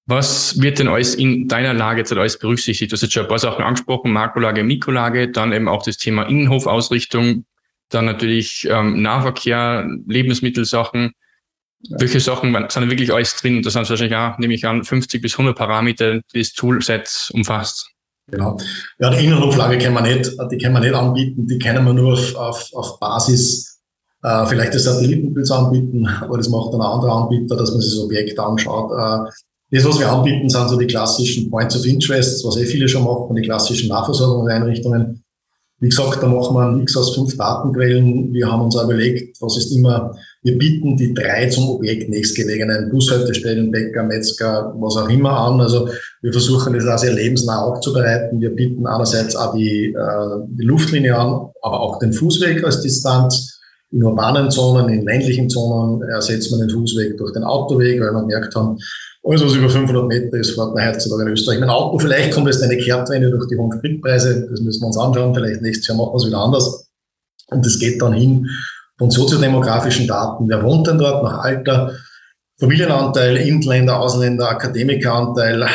Was wird denn alles in deiner Lage jetzt alles berücksichtigt? Du hast jetzt schon ein paar Sachen angesprochen, Makrolage, Mikrolage, dann eben auch das Thema Innenhofausrichtung, dann natürlich ähm, Nahverkehr, Lebensmittelsachen. Ja. Welche Sachen sind wirklich alles drin? Das sind wahrscheinlich auch, nehme ich an, 50 bis 100 Parameter, die das Toolset umfasst. Genau. Ja, die Innenhoflage können wir nicht, die können wir nicht anbieten, die können wir nur auf, auf, auf Basis äh, vielleicht des Satellitenbilds anbieten, aber das macht dann ein anderer Anbieter, dass man sich das Objekt anschaut. Äh, das, was wir anbieten, sind so die klassischen Points of Interest, was eh viele schon machen, die klassischen Nahversorgungseinrichtungen. Wie gesagt, da machen wir einen Mix aus fünf Datenquellen. Wir haben uns auch überlegt, was ist immer, wir bieten die drei zum Objekt nächstgelegenen Bushaltestellen, Bäcker, Metzger, was auch immer an. Also wir versuchen das auch sehr lebensnah aufzubereiten. Wir bieten einerseits auch die, äh, die Luftlinie an, aber auch den Fußweg als Distanz. In urbanen Zonen, in ländlichen Zonen ersetzt man den Fußweg durch den Autoweg, weil wir gemerkt haben, alles, was über 500 Meter ist, fährt man heutzutage in Österreich. Mein Auto, vielleicht kommt jetzt eine Kehrtwende durch die hohen Spritpreise. Das müssen wir uns anschauen. Vielleicht nächstes Jahr machen wir es wieder anders. Und das geht dann hin von soziodemografischen Daten. Wer wohnt denn dort nach Alter? Familienanteil, Inländer, Ausländer, Akademikeranteil,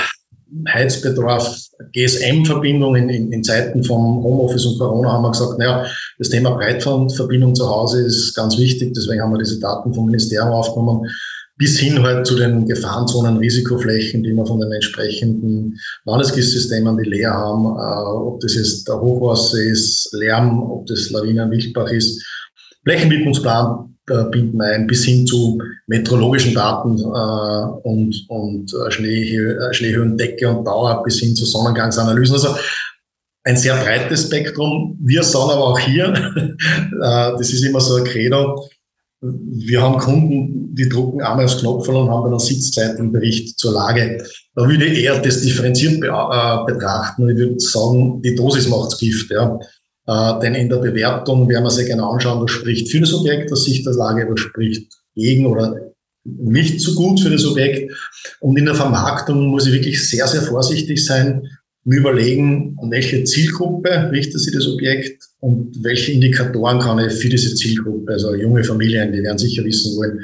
Heizbedarf, GSM-Verbindung in, in, Zeiten von Homeoffice und Corona haben wir gesagt, naja, das Thema Breitbandverbindung zu Hause ist ganz wichtig. Deswegen haben wir diese Daten vom Ministerium aufgenommen bis hin halt zu den Gefahrenzonen, Risikoflächen, die wir von den entsprechenden Landesgießsystemen, die leer haben, äh, ob das jetzt der Hochwasser ist, Lärm, ob das Lawinen, Wildbach ist, Flächenwidmungsplan binden ein, bis hin zu meteorologischen Daten äh, und, und äh, äh, Schneehöhendecke und Dauer bis hin zu Sonnengangsanalysen. Also ein sehr breites Spektrum. Wir sagen aber auch hier, äh, das ist immer so ein Credo, wir haben Kunden, die drucken einmal aufs Knopf und haben dann einen Sitzzeitenbericht zur Lage. Da würde ich eher das differenziert be äh, betrachten. Ich würde sagen, die Dosis macht's Gift. Ja. Äh, denn in der Bewertung werden wir sich genau anschauen, was spricht für das Objekt aus Sicht der Lage, was spricht gegen oder nicht so gut für das Objekt. Und in der Vermarktung muss ich wirklich sehr, sehr vorsichtig sein, mir überlegen, an welche Zielgruppe richtet sich das Objekt und welche Indikatoren kann ich für diese Zielgruppe, also junge Familien, die werden sicher wissen wollen,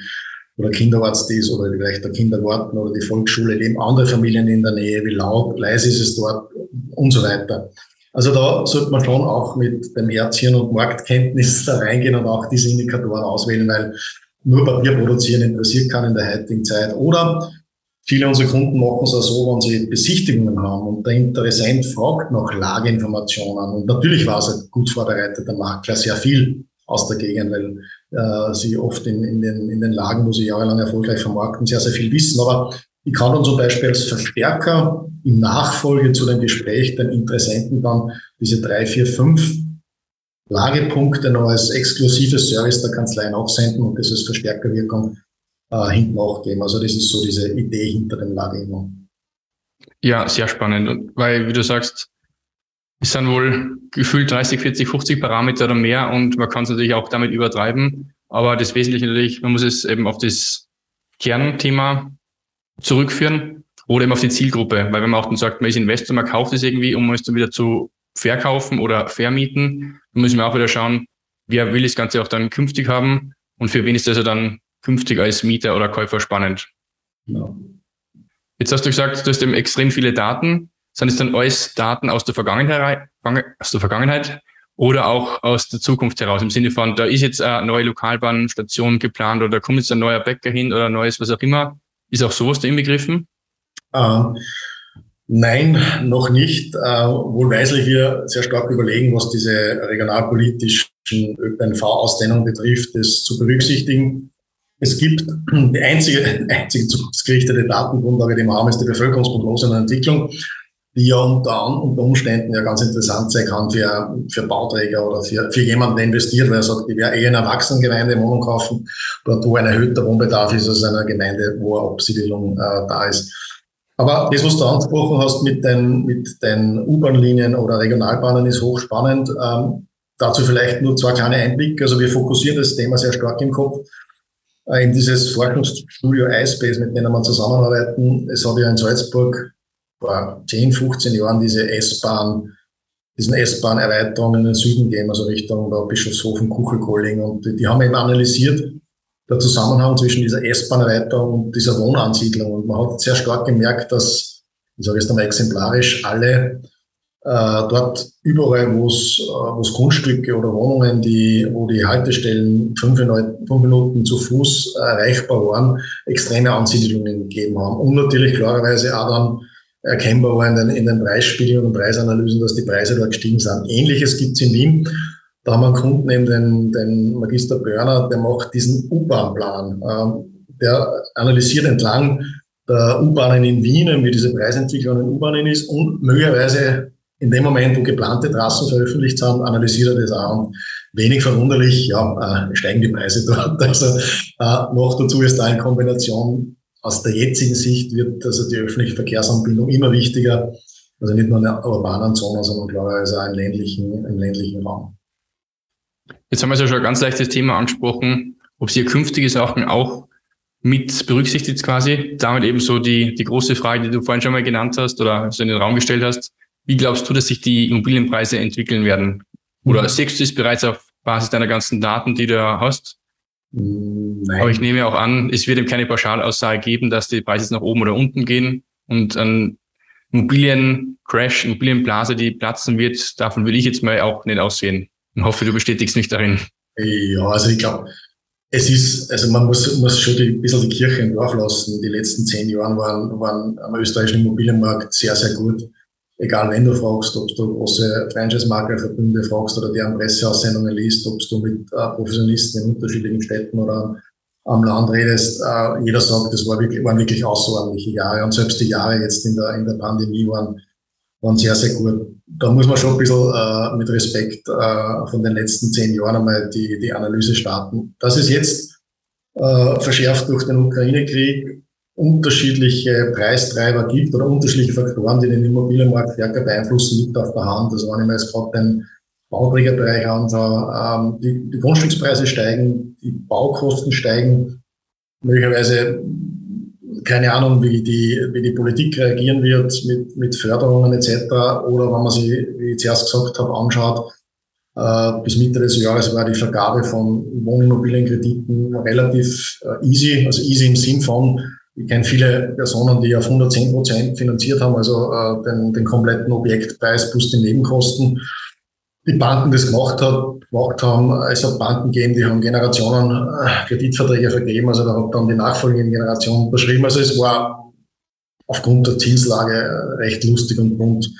wo der Kinderarzt ist oder vielleicht der Kindergarten oder die Volksschule, leben andere Familien in der Nähe, wie laut, leise ist es dort und so weiter. Also da sollte man schon auch mit dem Erzchen und Marktkenntnis da reingehen und auch diese Indikatoren auswählen, weil nur Papier produzieren interessiert keinen in der heutigen Zeit. Oder Viele unserer Kunden machen es auch so, wenn sie Besichtigungen haben und der Interessent fragt nach Lageinformationen. Und natürlich war es ein gut vorbereiteter Makler sehr viel aus der Gegend, weil äh, sie oft in, in, den, in den Lagen, wo sie jahrelang erfolgreich vermarkten, sehr, sehr viel wissen. Aber ich kann dann zum Beispiel als Verstärker in Nachfolge zu dem Gespräch den Interessenten dann diese drei, vier, fünf Lagepunkte noch als exklusives Service der Kanzlei nachsenden und das als Verstärkerwirkung äh, hinten nachgeben. Also das ist so diese Idee hinter dem Lagerung. Ja, sehr spannend, weil wie du sagst, es sind wohl gefühlt 30, 40, 50 Parameter oder mehr und man kann es natürlich auch damit übertreiben. Aber das Wesentliche natürlich, man muss es eben auf das Kernthema zurückführen oder eben auf die Zielgruppe. Weil wenn man auch dann sagt, man ist Investor, man kauft es irgendwie, um es dann wieder zu verkaufen oder vermieten, dann müssen wir auch wieder schauen, wer will das Ganze auch dann künftig haben und für wen ist das ja dann künftig als Mieter oder Käufer spannend. Ja. Jetzt hast du gesagt, du hast eben extrem viele Daten. Sind es dann alles Daten aus der Vergangenheit, aus der Vergangenheit oder auch aus der Zukunft heraus? Im Sinne von, da ist jetzt eine neue Lokalbahnstation geplant oder da kommt jetzt ein neuer Bäcker hin oder ein neues, was auch immer. Ist auch sowas da inbegriffen? Ähm, nein, noch nicht. Äh, wohlweislich wir sehr stark überlegen, was diese regionalpolitischen ÖPNV-Ausdehnung betrifft, das zu berücksichtigen. Es gibt die einzige, einzige zukunftsgerichtete Datengrundlage, die wir haben, ist die Bevölkerungsprognose und Entwicklung, die ja unter, unter Umständen ja ganz interessant sein kann für, für Bauträger oder für, für jemanden, der investiert, weil er sagt, ich werde eher in einer Erwachsenengemeinde Wohnung kaufen, dort wo ein erhöhter Wohnbedarf ist, als in einer Gemeinde, wo eine Absiedelung äh, da ist. Aber das, was du angesprochen hast mit den, mit den U-Bahn-Linien oder Regionalbahnen, ist hochspannend. Ähm, dazu vielleicht nur zwei kleine Einblicke. Also wir fokussieren das Thema sehr stark im Kopf äh, in dieses Forschungsstudio iSpace, mit denen wir zusammenarbeiten. Es hat ja in Salzburg vor 10, 15 Jahren diese S-Bahn, diesen S-Bahn-Erweiterung in den Süden gegeben, also Richtung Bischofshofen, Kuchelkolling. Und die, die haben eben analysiert, der Zusammenhang zwischen dieser S-Bahn-Erweiterung und dieser Wohnansiedlung. Und man hat sehr stark gemerkt, dass, ich sage jetzt einmal exemplarisch, alle äh, dort überall, wo es äh, Grundstücke oder Wohnungen, die, wo die Haltestellen fünf, fünf Minuten zu Fuß erreichbar waren, extreme Ansiedelungen gegeben haben. Und natürlich klarerweise auch dann erkennbar war in den, in den Preisspiegeln und Preisanalysen, dass die Preise dort gestiegen sind. Ähnliches gibt's in Wien. Da haben wir einen Kunden, eben den, den Magister Börner, der macht diesen U-Bahn-Plan. Ähm, der analysiert entlang der U-Bahnen in Wien, wie diese Preisentwicklung in U-Bahnen ist und möglicherweise in dem Moment, wo geplante Trassen veröffentlicht sind, analysiert er das auch. Und wenig verwunderlich, ja, äh, steigen die Preise dort. Also äh, noch dazu ist da in Kombination aus der jetzigen Sicht wird also die öffentliche Verkehrsanbindung immer wichtiger. Also nicht nur in der urbanen Zone, sondern also auch im ländlichen, im ländlichen Raum. Jetzt haben wir ja schon ein ganz leichtes Thema angesprochen, ob Sie künftige Sachen auch mit berücksichtigt quasi. Damit eben so die, die große Frage, die du vorhin schon mal genannt hast oder so in den Raum gestellt hast. Wie glaubst du, dass sich die Immobilienpreise entwickeln werden? Oder mhm. siehst du es bereits auf Basis deiner ganzen Daten, die du hast? Nein. Aber ich nehme auch an, es wird eben keine Pauschalaussage geben, dass die Preise jetzt nach oben oder unten gehen und ein Immobiliencrash, Immobilienblase, die platzen wird, davon würde ich jetzt mal auch nicht aussehen und hoffe, du bestätigst mich darin. Ja, also ich glaube, es ist, also man muss, muss schon die, ein bisschen die Kirche im Dorf lassen. Die letzten zehn Jahre waren, waren am österreichischen Immobilienmarkt sehr, sehr gut egal wenn du fragst, ob du große Franchise-Maklerverbünde fragst oder deren Presseaussendungen liest, ob du mit äh, Professionisten in unterschiedlichen Städten oder am Land redest, äh, jeder sagt, das war wirklich, waren wirklich außerordentliche Jahre und selbst die Jahre jetzt in der, in der Pandemie waren, waren sehr, sehr gut. Da muss man schon ein bisschen äh, mit Respekt äh, von den letzten zehn Jahren einmal die, die Analyse starten. Das ist jetzt äh, verschärft durch den Ukraine-Krieg unterschiedliche Preistreiber gibt oder unterschiedliche Faktoren, die den Immobilienmarkt stärker beeinflussen, liegt auf der Hand. Also wenn ich mir jetzt gerade den Bauträgerbereich anschaue, ähm, die, die Grundstückspreise steigen, die Baukosten steigen, möglicherweise keine Ahnung, wie die, wie die Politik reagieren wird mit, mit Förderungen etc. Oder wenn man sich, wie ich zuerst gesagt habe, anschaut, äh, bis Mitte des Jahres war die Vergabe von Wohnimmobilienkrediten relativ äh, easy, also easy im Sinn von, ich kenne viele Personen, die auf 110 Prozent finanziert haben, also äh, den, den kompletten Objektpreis plus die Nebenkosten. Die Banken das gemacht, hat, gemacht haben, es hat Banken gegeben, die haben Generationen äh, Kreditverträge vergeben, also da hat dann die nachfolgende Generation unterschrieben. Also es war aufgrund der Zinslage äh, recht lustig und rund.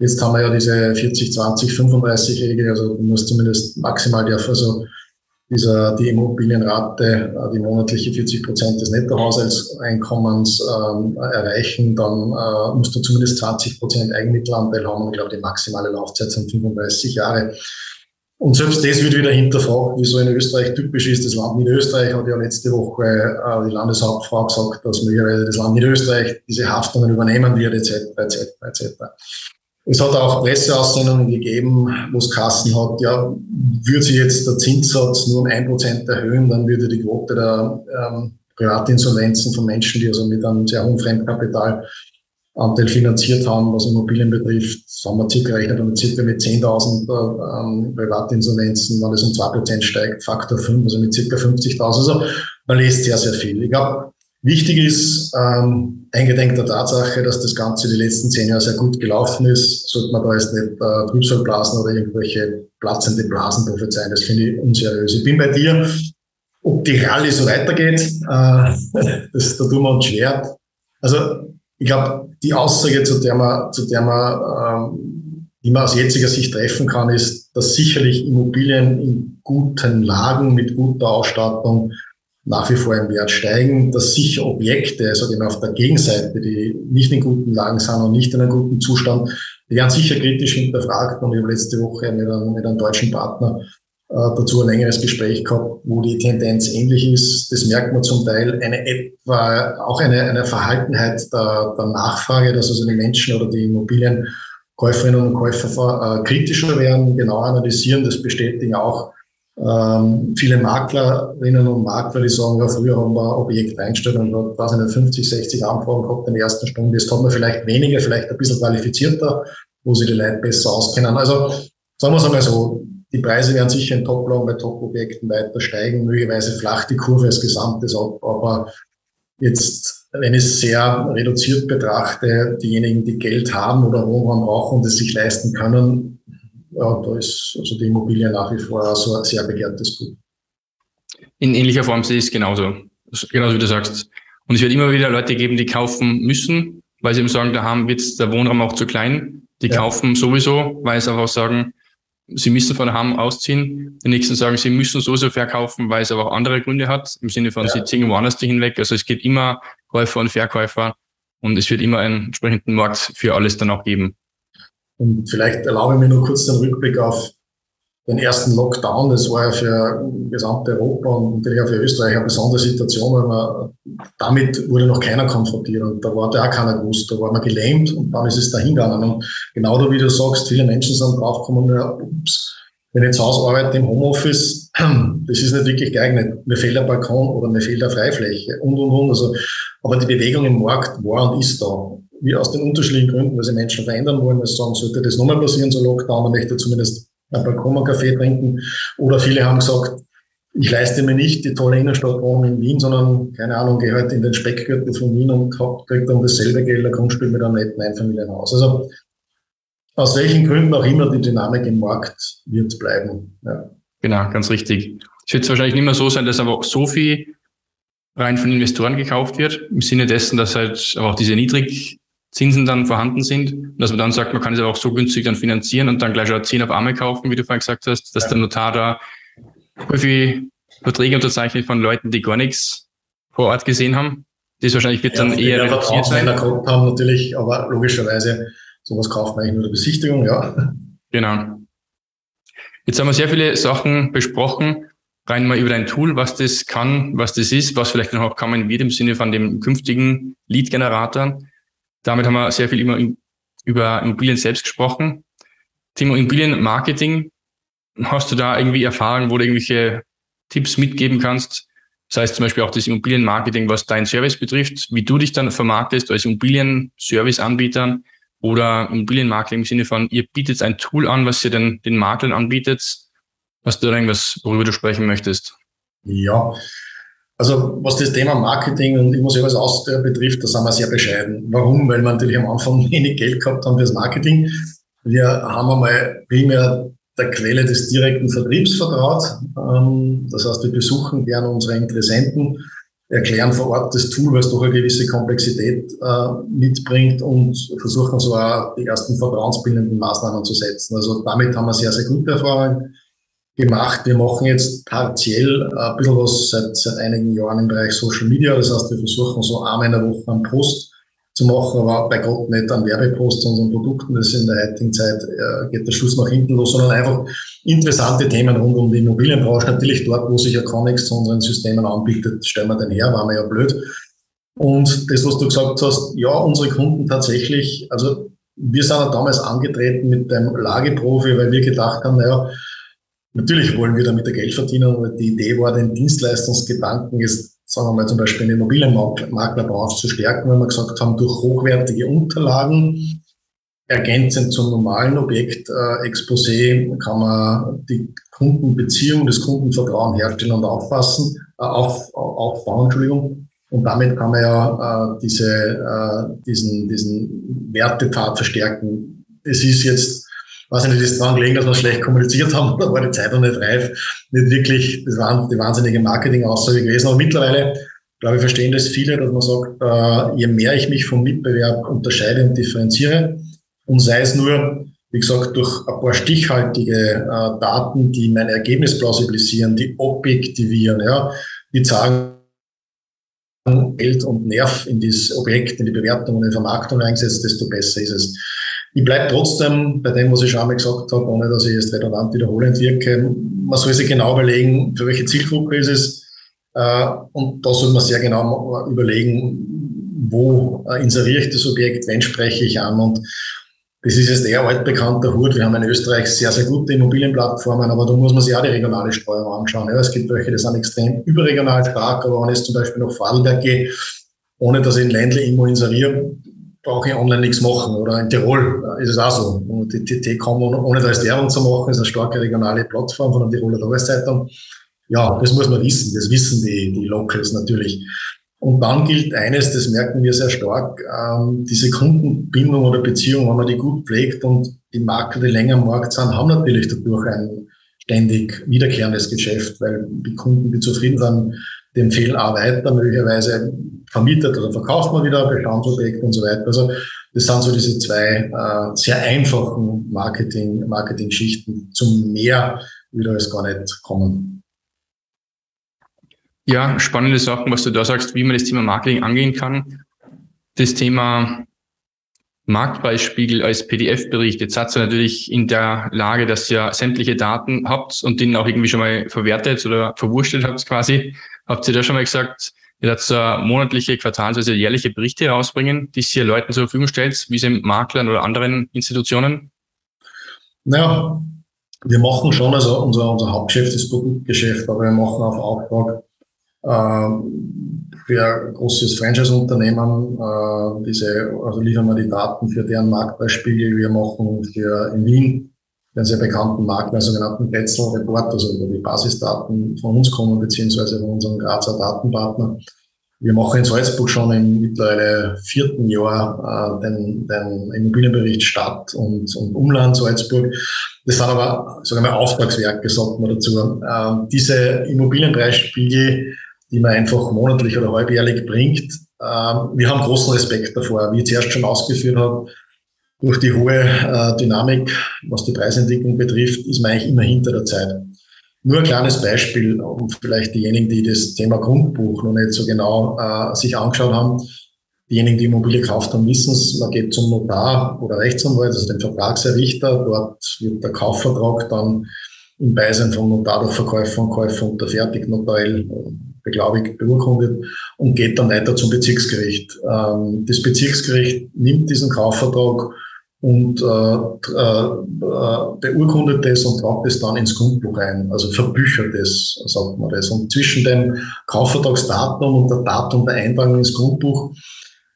Jetzt haben wir ja diese 40, 20, 35-Regel, also du musst zumindest maximal darf also dieser, die Immobilienrate, äh, die monatliche 40 Prozent des Nettohaushaltseinkommens ähm, erreichen, dann äh, musst du zumindest 20 Prozent Eigenmittelanteil haben. Und ich glaube, die maximale Laufzeit sind 35 Jahre. Und selbst das wird wieder hinterfragt, wie so in Österreich typisch ist. Das Land Niederösterreich hat ja letzte Woche äh, die Landeshauptfrau gesagt, dass möglicherweise das Land Niederösterreich diese Haftungen übernehmen wird, etc., etc., etc. Es hat auch Presseaussendungen gegeben, wo es Kassen hat, ja, würde sich jetzt der Zinssatz nur um ein Prozent erhöhen, dann würde die Quote der ähm, Privatinsolvenzen von Menschen, die also mit einem sehr hohen Fremdkapitalanteil finanziert haben, was Immobilien betrifft, haben wir circa rechnet mit circa mit 10.000 ähm, Privatinsolvenzen, wenn es um zwei Prozent steigt, Faktor 5, also mit circa 50.000. Also man lässt sehr, sehr viel. Ich glaube, Wichtig ist, ähm, eingedenk der Tatsache, dass das Ganze die letzten zehn Jahre sehr gut gelaufen ist, sollte man da jetzt nicht äh, Trübsalblasen oder irgendwelche platzende Blasen prophezeien. Das finde ich unseriös. Ich bin bei dir. Ob die Rallye so weitergeht, äh, das, da tun wir uns schwer. Also ich glaube, die Aussage, zu der man, zu der man, ähm, die man aus jetziger Sicht treffen kann, ist, dass sicherlich Immobilien in guten Lagen mit guter Ausstattung nach wie vor im Wert steigen, dass sicher Objekte, sage ich mal, auf der Gegenseite, die nicht in guten Lagen sind und nicht in einem guten Zustand, die werden sicher kritisch hinterfragt. Und ich habe letzte Woche mit einem, mit einem deutschen Partner äh, dazu ein längeres Gespräch gehabt, wo die Tendenz ähnlich ist. Das merkt man zum Teil eine etwa, auch eine, eine Verhaltenheit der, der Nachfrage, dass also die Menschen oder die Immobilienkäuferinnen und Käufer äh, kritischer werden, genau analysieren. Das bestätigen auch ähm, viele Maklerinnen und Makler, die sagen, ja, früher haben wir Objekt eingestellt und ich nicht, 50, 60 Anfragen gehabt in der ersten Stunde. Jetzt hat man vielleicht weniger, vielleicht ein bisschen qualifizierter, wo sie die Leute besser auskennen. Also, sagen wir es einmal so, die Preise werden sicher in Top-Lagen bei Top-Objekten weiter steigen. Möglicherweise flacht die Kurve als Gesamtes ab, aber jetzt, wenn ich es sehr reduziert betrachte, diejenigen, die Geld haben oder Wohnraum brauchen und es sich leisten können, ja, da ist also die Immobilie nach wie vor so ein sehr begehrtes Gut. In ähnlicher Form sehe ich es genauso. Genauso wie du sagst. Und es wird immer wieder Leute geben, die kaufen müssen, weil sie eben sagen, da haben wird der Wohnraum auch zu klein. Die ja. kaufen sowieso, weil sie einfach sagen, sie müssen von daheim ausziehen. Die nächsten sagen, sie müssen sowieso verkaufen, weil es aber auch andere Gründe hat, im Sinne von, ja. sie ziehen woanders hinweg. Also es gibt immer Käufer und Verkäufer und es wird immer einen entsprechenden Markt für alles dann auch geben. Und vielleicht erlaube ich mir nur kurz den Rückblick auf den ersten Lockdown. Das war ja für gesamte Europa und natürlich auch für Österreich eine besondere Situation, weil man, damit wurde noch keiner konfrontiert und da war da auch keiner gewusst. Da war man gelähmt und dann ist es dahin gegangen. Und genau da, wie du sagst, viele Menschen sind draufgekommen, ja, ups, wenn ich zu Hause arbeite im Homeoffice, das ist nicht wirklich geeignet. Mir fehlt ein Balkon oder mir fehlt eine Freifläche und, und, und. Also, aber die Bewegung im Markt war und ist da. Wie aus den unterschiedlichen Gründen, weil sie Menschen verändern wollen, weil sie sagen, sollte das nochmal passieren, so Lockdown, man möchte zumindest ein Balkon einen Kaffee trinken. Oder viele haben gesagt, ich leiste mir nicht die tolle Innenstadtwohnung in Wien, sondern, keine Ahnung, gehe halt in den Speckgürtel von Wien und kriege dann dasselbe Geld, ein Grundstück mit einem netten Einfamilienhaus. Also, aus welchen Gründen auch immer die Dynamik im Markt wird bleiben. Ja. Genau, ganz richtig. Es wird wahrscheinlich nicht mehr so sein, dass aber so viel rein von Investoren gekauft wird, im Sinne dessen, dass halt auch diese Niedrigzinsen dann vorhanden sind, dass man dann sagt, man kann es aber auch so günstig dann finanzieren und dann gleich auch 10 auf Arme kaufen, wie du vorhin gesagt hast, dass ja. der Notar da viel Verträge unterzeichnet von Leuten, die gar nichts vor Ort gesehen haben. Das wahrscheinlich wird ja, dann eher reduziert sein. gehabt haben natürlich, aber logischerweise Sowas kauft man eigentlich nur der Besichtigung, ja. Genau. Jetzt haben wir sehr viele Sachen besprochen. Rein mal über dein Tool, was das kann, was das ist, was vielleicht noch auch kommen wird im Sinne von dem künftigen Lead-Generator. Damit haben wir sehr viel immer über Immobilien selbst gesprochen. Thema Immobilienmarketing. Hast du da irgendwie Erfahrungen, wo du irgendwelche Tipps mitgeben kannst? Das heißt zum Beispiel auch das Immobilienmarketing, was dein Service betrifft, wie du dich dann vermarktest als Immobilien-Service-Anbieter oder Immobilienmakler im Sinne von, ihr bietet ein Tool an, was ihr den, den Maklern anbietet. Hast du da irgendwas, worüber du sprechen möchtest? Ja, also was das Thema Marketing und Immobilienservice aus betrifft, da sind wir sehr bescheiden. Warum? Weil wir natürlich am Anfang wenig Geld gehabt haben fürs Marketing. Wir haben einmal primär der Quelle des direkten Vertriebs vertraut. Ähm, das heißt, wir besuchen gerne unsere Interessenten erklären vor Ort das Tool, weil es doch eine gewisse Komplexität äh, mitbringt und versuchen so auch die ersten vertrauensbildenden Maßnahmen zu setzen. Also damit haben wir sehr, sehr gute Erfahrungen gemacht. Wir machen jetzt partiell ein bisschen was seit, seit einigen Jahren im Bereich Social Media. Das heißt, wir versuchen so einmal in der Woche einen Post zu machen, aber bei Gott nicht an Werbepost zu unseren Produkten. Das ist in der heutigen Zeit äh, geht der Schluss nach hinten los, sondern einfach interessante Themen rund um die Immobilienbranche. Natürlich dort, wo sich ja Connex zu unseren Systemen anbietet, stellen wir den her, waren wir ja blöd. Und das, was du gesagt hast, ja, unsere Kunden tatsächlich, also wir sind ja damals angetreten mit dem Lageprofi, weil wir gedacht haben, naja, natürlich wollen wir damit Geld verdienen, aber die Idee war, den Dienstleistungsgedanken ist sagen wir mal zum Beispiel den Immobilienmaklerbranche zu stärken, wenn wir gesagt haben, durch hochwertige Unterlagen, ergänzend zum normalen Objektexposé, kann man die Kundenbeziehung, das Kundenvertrauen herstellen und aufpassen, äh, auf, aufbauen, Entschuldigung. Und damit kann man ja äh, diese, äh, diesen, diesen Wertepfad verstärken. Es ist jetzt weiß nicht, ist daran gelegen, dass wir schlecht kommuniziert haben oder war die Zeit noch nicht reif, nicht wirklich, das war die wahnsinnige Marketing-Aussage gewesen. Aber mittlerweile, glaube ich, verstehen das viele, dass man sagt, äh, je mehr ich mich vom Mitbewerb unterscheide und differenziere, und sei es nur, wie gesagt, durch ein paar stichhaltige äh, Daten, die mein Ergebnis plausibilisieren, die objektivieren, ja, die sagen, Geld und Nerv in dieses Objekt, in die Bewertung und in die Vermarktung eingesetzt, desto besser ist es. Ich bleibe trotzdem bei dem, was ich schon einmal gesagt habe, ohne dass ich jetzt redundant wiederholend wirke. Man soll sich genau überlegen, für welche Zielgruppe ist es. Äh, und da soll man sehr genau überlegen, wo äh, inseriere ich das Objekt, wen spreche ich an. Und das ist jetzt eher altbekannter Hut. Wir haben in Österreich sehr, sehr gute Immobilienplattformen, aber da muss man sich auch die regionale Steuerung anschauen. Es gibt welche, die sind extrem überregional stark, aber wenn ich jetzt zum Beispiel nach Vorarlberg gehe, ohne dass ich in Ländle irgendwo inseriere, brauche ich online nichts machen. Oder in Tirol ist es auch so. Und die TT kann man, ohne da jetzt Werbung zu machen, ist eine starke regionale Plattform von der Tiroler Tageszeitung. Ja, das muss man wissen. Das wissen die, die Locals natürlich. Und dann gilt eines, das merken wir sehr stark, ähm, diese Kundenbindung oder Beziehung, wenn man die gut pflegt und die Makler, die länger am Markt sind, haben natürlich dadurch ein ständig wiederkehrendes Geschäft, weil die Kunden, die zufrieden sind, die empfehlen auch weiter, möglicherweise vermietet oder verkauft man wieder Bestandsobjekt und so weiter. Also das sind so diese zwei äh, sehr einfachen Marketing, Marketing-Schichten. Zum mehr wieder es gar nicht kommen. Ja, spannende Sachen, was du da sagst, wie man das Thema Marketing angehen kann. Das Thema Marktpreisspiegel als PDF-Bericht. Jetzt seid ihr natürlich in der Lage, dass ihr sämtliche Daten habt und den auch irgendwie schon mal verwertet oder verwurstet habt quasi. Habt ihr da schon mal gesagt, ihr habt so monatliche, quartals-, also jährliche Berichte rausbringen, die ihr Leuten zur Verfügung stellt, wie sie Maklern oder anderen Institutionen? Naja, wir machen schon, also unser, unser Hauptgeschäft ist Produktgeschäft, aber wir machen auf Auftrag äh, für ein großes Franchise-Unternehmen, äh, diese, also liefern wir die Daten für deren Marktbeispiegel. Wir machen für in Wien den sehr bekannten Markt, den sogenannten Betzel Report, also wo die Basisdaten von uns kommen, beziehungsweise von unserem Grazer Datenpartner. Wir machen in Salzburg schon im mittlerweile vierten Jahr äh, den, den Immobilienbericht Stadt und, und Umland Salzburg. Das sind aber, sagen wir, Auftragswerke, sagt man dazu. Ähm, diese Immobilienpreisspiegel, die man einfach monatlich oder halbjährlich bringt, ähm, wir haben großen Respekt davor. Wie ich zuerst schon ausgeführt habe, durch die hohe äh, Dynamik, was die Preisentwicklung betrifft, ist man eigentlich immer hinter der Zeit. Nur ein kleines Beispiel, und vielleicht diejenigen, die das Thema Grundbuch noch nicht so genau äh, sich angeschaut haben, diejenigen, die Immobilie gekauft haben, wissen es, man geht zum Notar oder Rechtsanwalt, also den Vertragserrichter, dort wird der Kaufvertrag dann im Beisein vom Notar durch Verkäufer und Käufer unterfertigt, notariell äh, beglaubigt, beurkundet und geht dann weiter zum Bezirksgericht. Ähm, das Bezirksgericht nimmt diesen Kaufvertrag und äh, äh, beurkundet das und tragt es dann ins Grundbuch ein, also verbüchert es, sagt man das. Und zwischen dem Kaufvertragsdatum und der Datum der Eintragung ins Grundbuch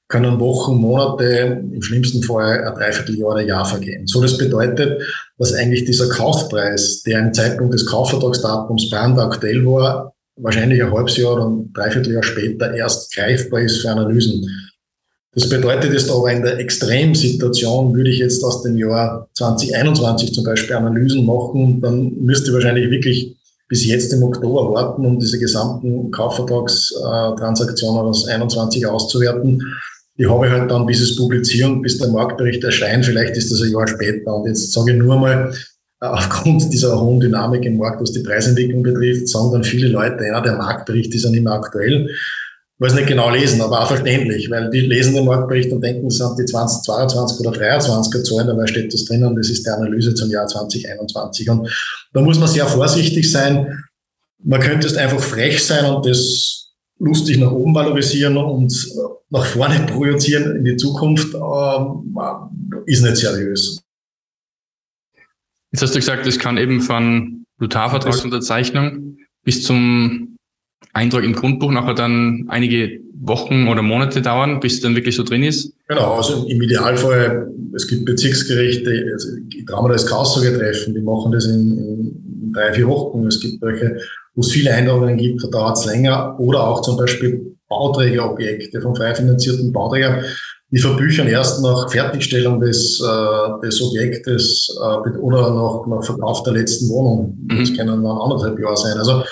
können Wochen, Monate, im schlimmsten Fall ein Dreivierteljahr oder Jahr vergehen. So, das bedeutet, dass eigentlich dieser Kaufpreis, der im Zeitpunkt des Kaufvertragsdatums brandaktuell war, wahrscheinlich ein halbes Jahr oder ein Dreivierteljahr später erst greifbar ist für Analysen. Das bedeutet jetzt aber in der Extremsituation würde ich jetzt aus dem Jahr 2021 zum Beispiel Analysen machen, dann müsste ich wahrscheinlich wirklich bis jetzt im Oktober warten, um diese gesamten Kaufvertragstransaktionen aus 21 auszuwerten. Die habe ich halt dann, bis es publizieren, bis der Marktbericht erscheint. Vielleicht ist das ein Jahr später. Und jetzt sage ich nur mal, äh, aufgrund dieser hohen Dynamik im Markt, was die Preisentwicklung betrifft, sagen dann viele Leute, ja, der Marktbericht ist ja nicht mehr aktuell weiß nicht genau lesen, aber auch verständlich, weil die lesen den Marktbericht und denken, das sind die 2022 oder 2023er Zahlen, dabei steht das drinnen, das ist die Analyse zum Jahr 2021. Und da muss man sehr vorsichtig sein. Man könnte es einfach frech sein und das lustig nach oben valorisieren und nach vorne projizieren in die Zukunft, ähm, ist nicht seriös. Jetzt hast du gesagt, das kann eben von Notarvertragsunterzeichnung bis zum Eintrag im Grundbuch nachher dann einige Wochen oder Monate dauern, bis es dann wirklich so drin ist? Genau, also im Idealfall, es gibt Bezirksgerichte, also mir das Kaussoge treffen, die machen das in, in, drei, vier Wochen. Es gibt welche, wo es viele Eintragungen gibt, da dauert es länger. Oder auch zum Beispiel Bauträgerobjekte vom frei finanzierten Bauträger, die verbüchern erst nach Fertigstellung des, äh, des Objektes äh, oder nach, nach Verkauf der letzten Wohnung. Mhm. Das können dann anderthalb Jahre sein. Also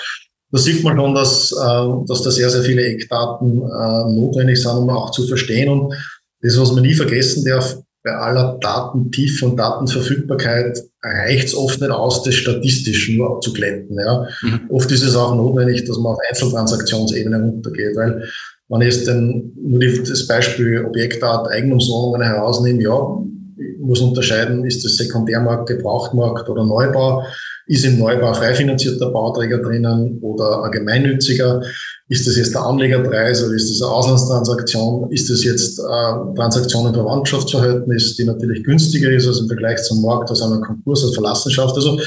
da sieht man schon, dass, äh, dass da sehr, sehr viele Eckdaten äh, notwendig sind, um auch zu verstehen. Und das, was man nie vergessen darf, bei aller Datentiefe und Datenverfügbarkeit reicht es oft nicht aus, das statistisch nur abzuglätten. Ja. Mhm. Oft ist es auch notwendig, dass man auf Einzeltransaktionsebene runtergeht, weil wenn ich jetzt den, nur das Beispiel Objektart Eigentumswohnungen herausnehme, ja, ich muss unterscheiden, ist das Sekundärmarkt, Gebrauchtmarkt oder Neubau ist im Neubau frei finanzierter Bauträger drinnen oder ein gemeinnütziger? Ist das jetzt der Anlegerpreis oder ist das eine Auslandstransaktion? Ist das jetzt eine Transaktion im Verwandtschaftsverhältnis, die natürlich günstiger ist als im Vergleich zum Markt, also ein Konkurs oder Verlassenschaft? Also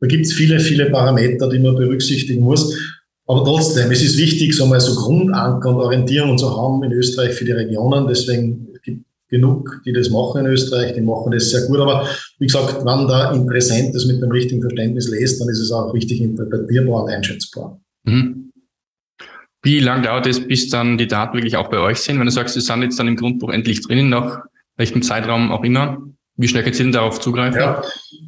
da gibt es viele, viele Parameter, die man berücksichtigen muss. Aber trotzdem, es ist wichtig, so mal so Grundanker und Orientierung zu haben in Österreich für die Regionen. Deswegen genug, die das machen in Österreich, die machen das sehr gut. Aber wie gesagt, wenn der Interessent das mit dem richtigen Verständnis lässt, dann ist es auch richtig interpretierbar und einschätzbar. Mhm. Wie lange dauert es, bis dann die Daten wirklich auch bei euch sind? Wenn du sagst, sie sind jetzt dann im Grundbuch endlich drinnen, nach welchem Zeitraum auch immer, wie schnell könnt ihr denn darauf zugreifen? Ja,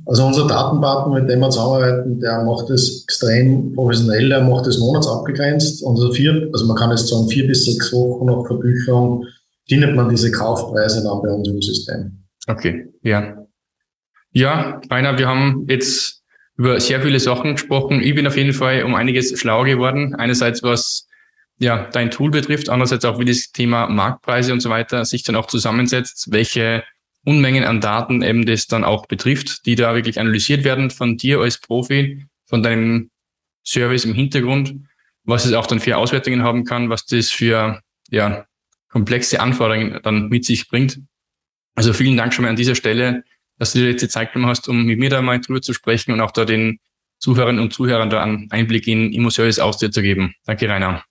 also unser Datenpartner, mit dem wir zusammenarbeiten, der macht das extrem professionell, der macht das monatsabgegrenzt. Also vier, also man kann jetzt sagen, vier bis sechs Wochen nach Verbücherung findet man diese Kaufpreise dann bei uns System. Okay, ja. Ja, Rainer, wir haben jetzt über sehr viele Sachen gesprochen. Ich bin auf jeden Fall um einiges schlauer geworden. Einerseits was ja dein Tool betrifft, andererseits auch wie das Thema Marktpreise und so weiter sich dann auch zusammensetzt, welche Unmengen an Daten eben das dann auch betrifft, die da wirklich analysiert werden von dir als Profi, von deinem Service im Hintergrund, was es auch dann für Auswertungen haben kann, was das für ja, komplexe Anforderungen dann mit sich bringt. Also vielen Dank schon mal an dieser Stelle, dass du dir jetzt die Zeit genommen hast, um mit mir da mal drüber zu sprechen und auch da den Zuhörerinnen und Zuhörern da einen Einblick in Immo-Service Austria zu geben. Danke, Rainer.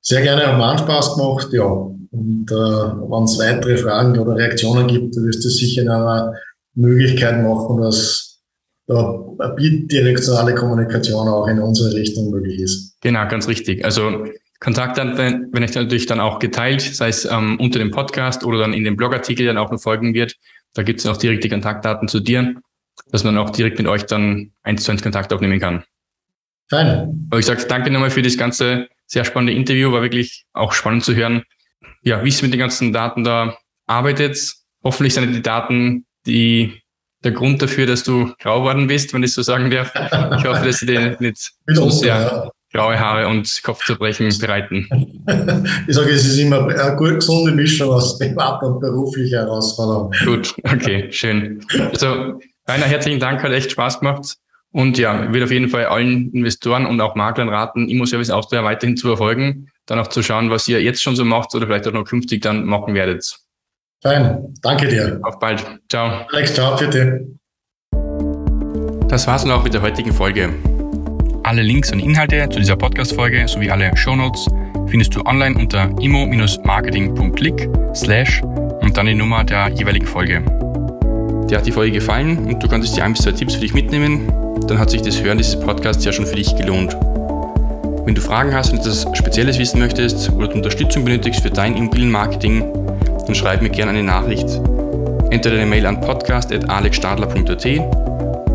Sehr gerne, hat mir Spaß gemacht, ja. Und äh, wenn es weitere Fragen oder Reaktionen gibt, wirst du sicher in einer Möglichkeit machen, dass da eine bidirektionale Kommunikation auch in unsere Richtung möglich ist. Genau, ganz richtig. Also Kontaktdaten wenn ich natürlich dann auch geteilt, sei es ähm, unter dem Podcast oder dann in dem Blogartikel, der dann auch noch folgen wird. Da gibt es auch direkt die Kontaktdaten zu dir, dass man auch direkt mit euch dann eins zu eins Kontakt aufnehmen kann. Fein. Aber ich sage danke nochmal für das ganze sehr spannende Interview. War wirklich auch spannend zu hören, ja, wie es mit den ganzen Daten da arbeitet. Hoffentlich sind die Daten die der Grund dafür, dass du grau worden bist, wenn ich so sagen darf. Ich hoffe, dass sie dir nicht so sehr graue Haare und Kopfzerbrechen bereiten. Ich sage, es ist immer eine gut gesunde Mischung aus privat und beruflicher Herausforderung. Gut, okay, schön. Also, Rainer, herzlichen Dank, hat echt Spaß gemacht. Und ja, wird auf jeden Fall allen Investoren und auch Maklern raten, Immo-Service Austria weiterhin zu verfolgen, dann auch zu schauen, was ihr jetzt schon so macht oder vielleicht auch noch künftig dann machen werdet. Fein, danke dir. Auf bald. Ciao. Alex, ciao, bitte. Das war's nun auch mit der heutigen Folge. Alle Links und Inhalte zu dieser Podcast-Folge sowie alle Shownotes findest du online unter immo-marketing.click slash und dann die Nummer der jeweiligen Folge. Dir hat die Folge gefallen und du konntest dir ein bis zwei Tipps für dich mitnehmen, dann hat sich das Hören dieses Podcasts ja schon für dich gelohnt. Wenn du Fragen hast und etwas Spezielles wissen möchtest oder Unterstützung benötigst für dein Immobilienmarketing, dann schreib mir gerne eine Nachricht. Entweder eine Mail an podcast.alexstadler.at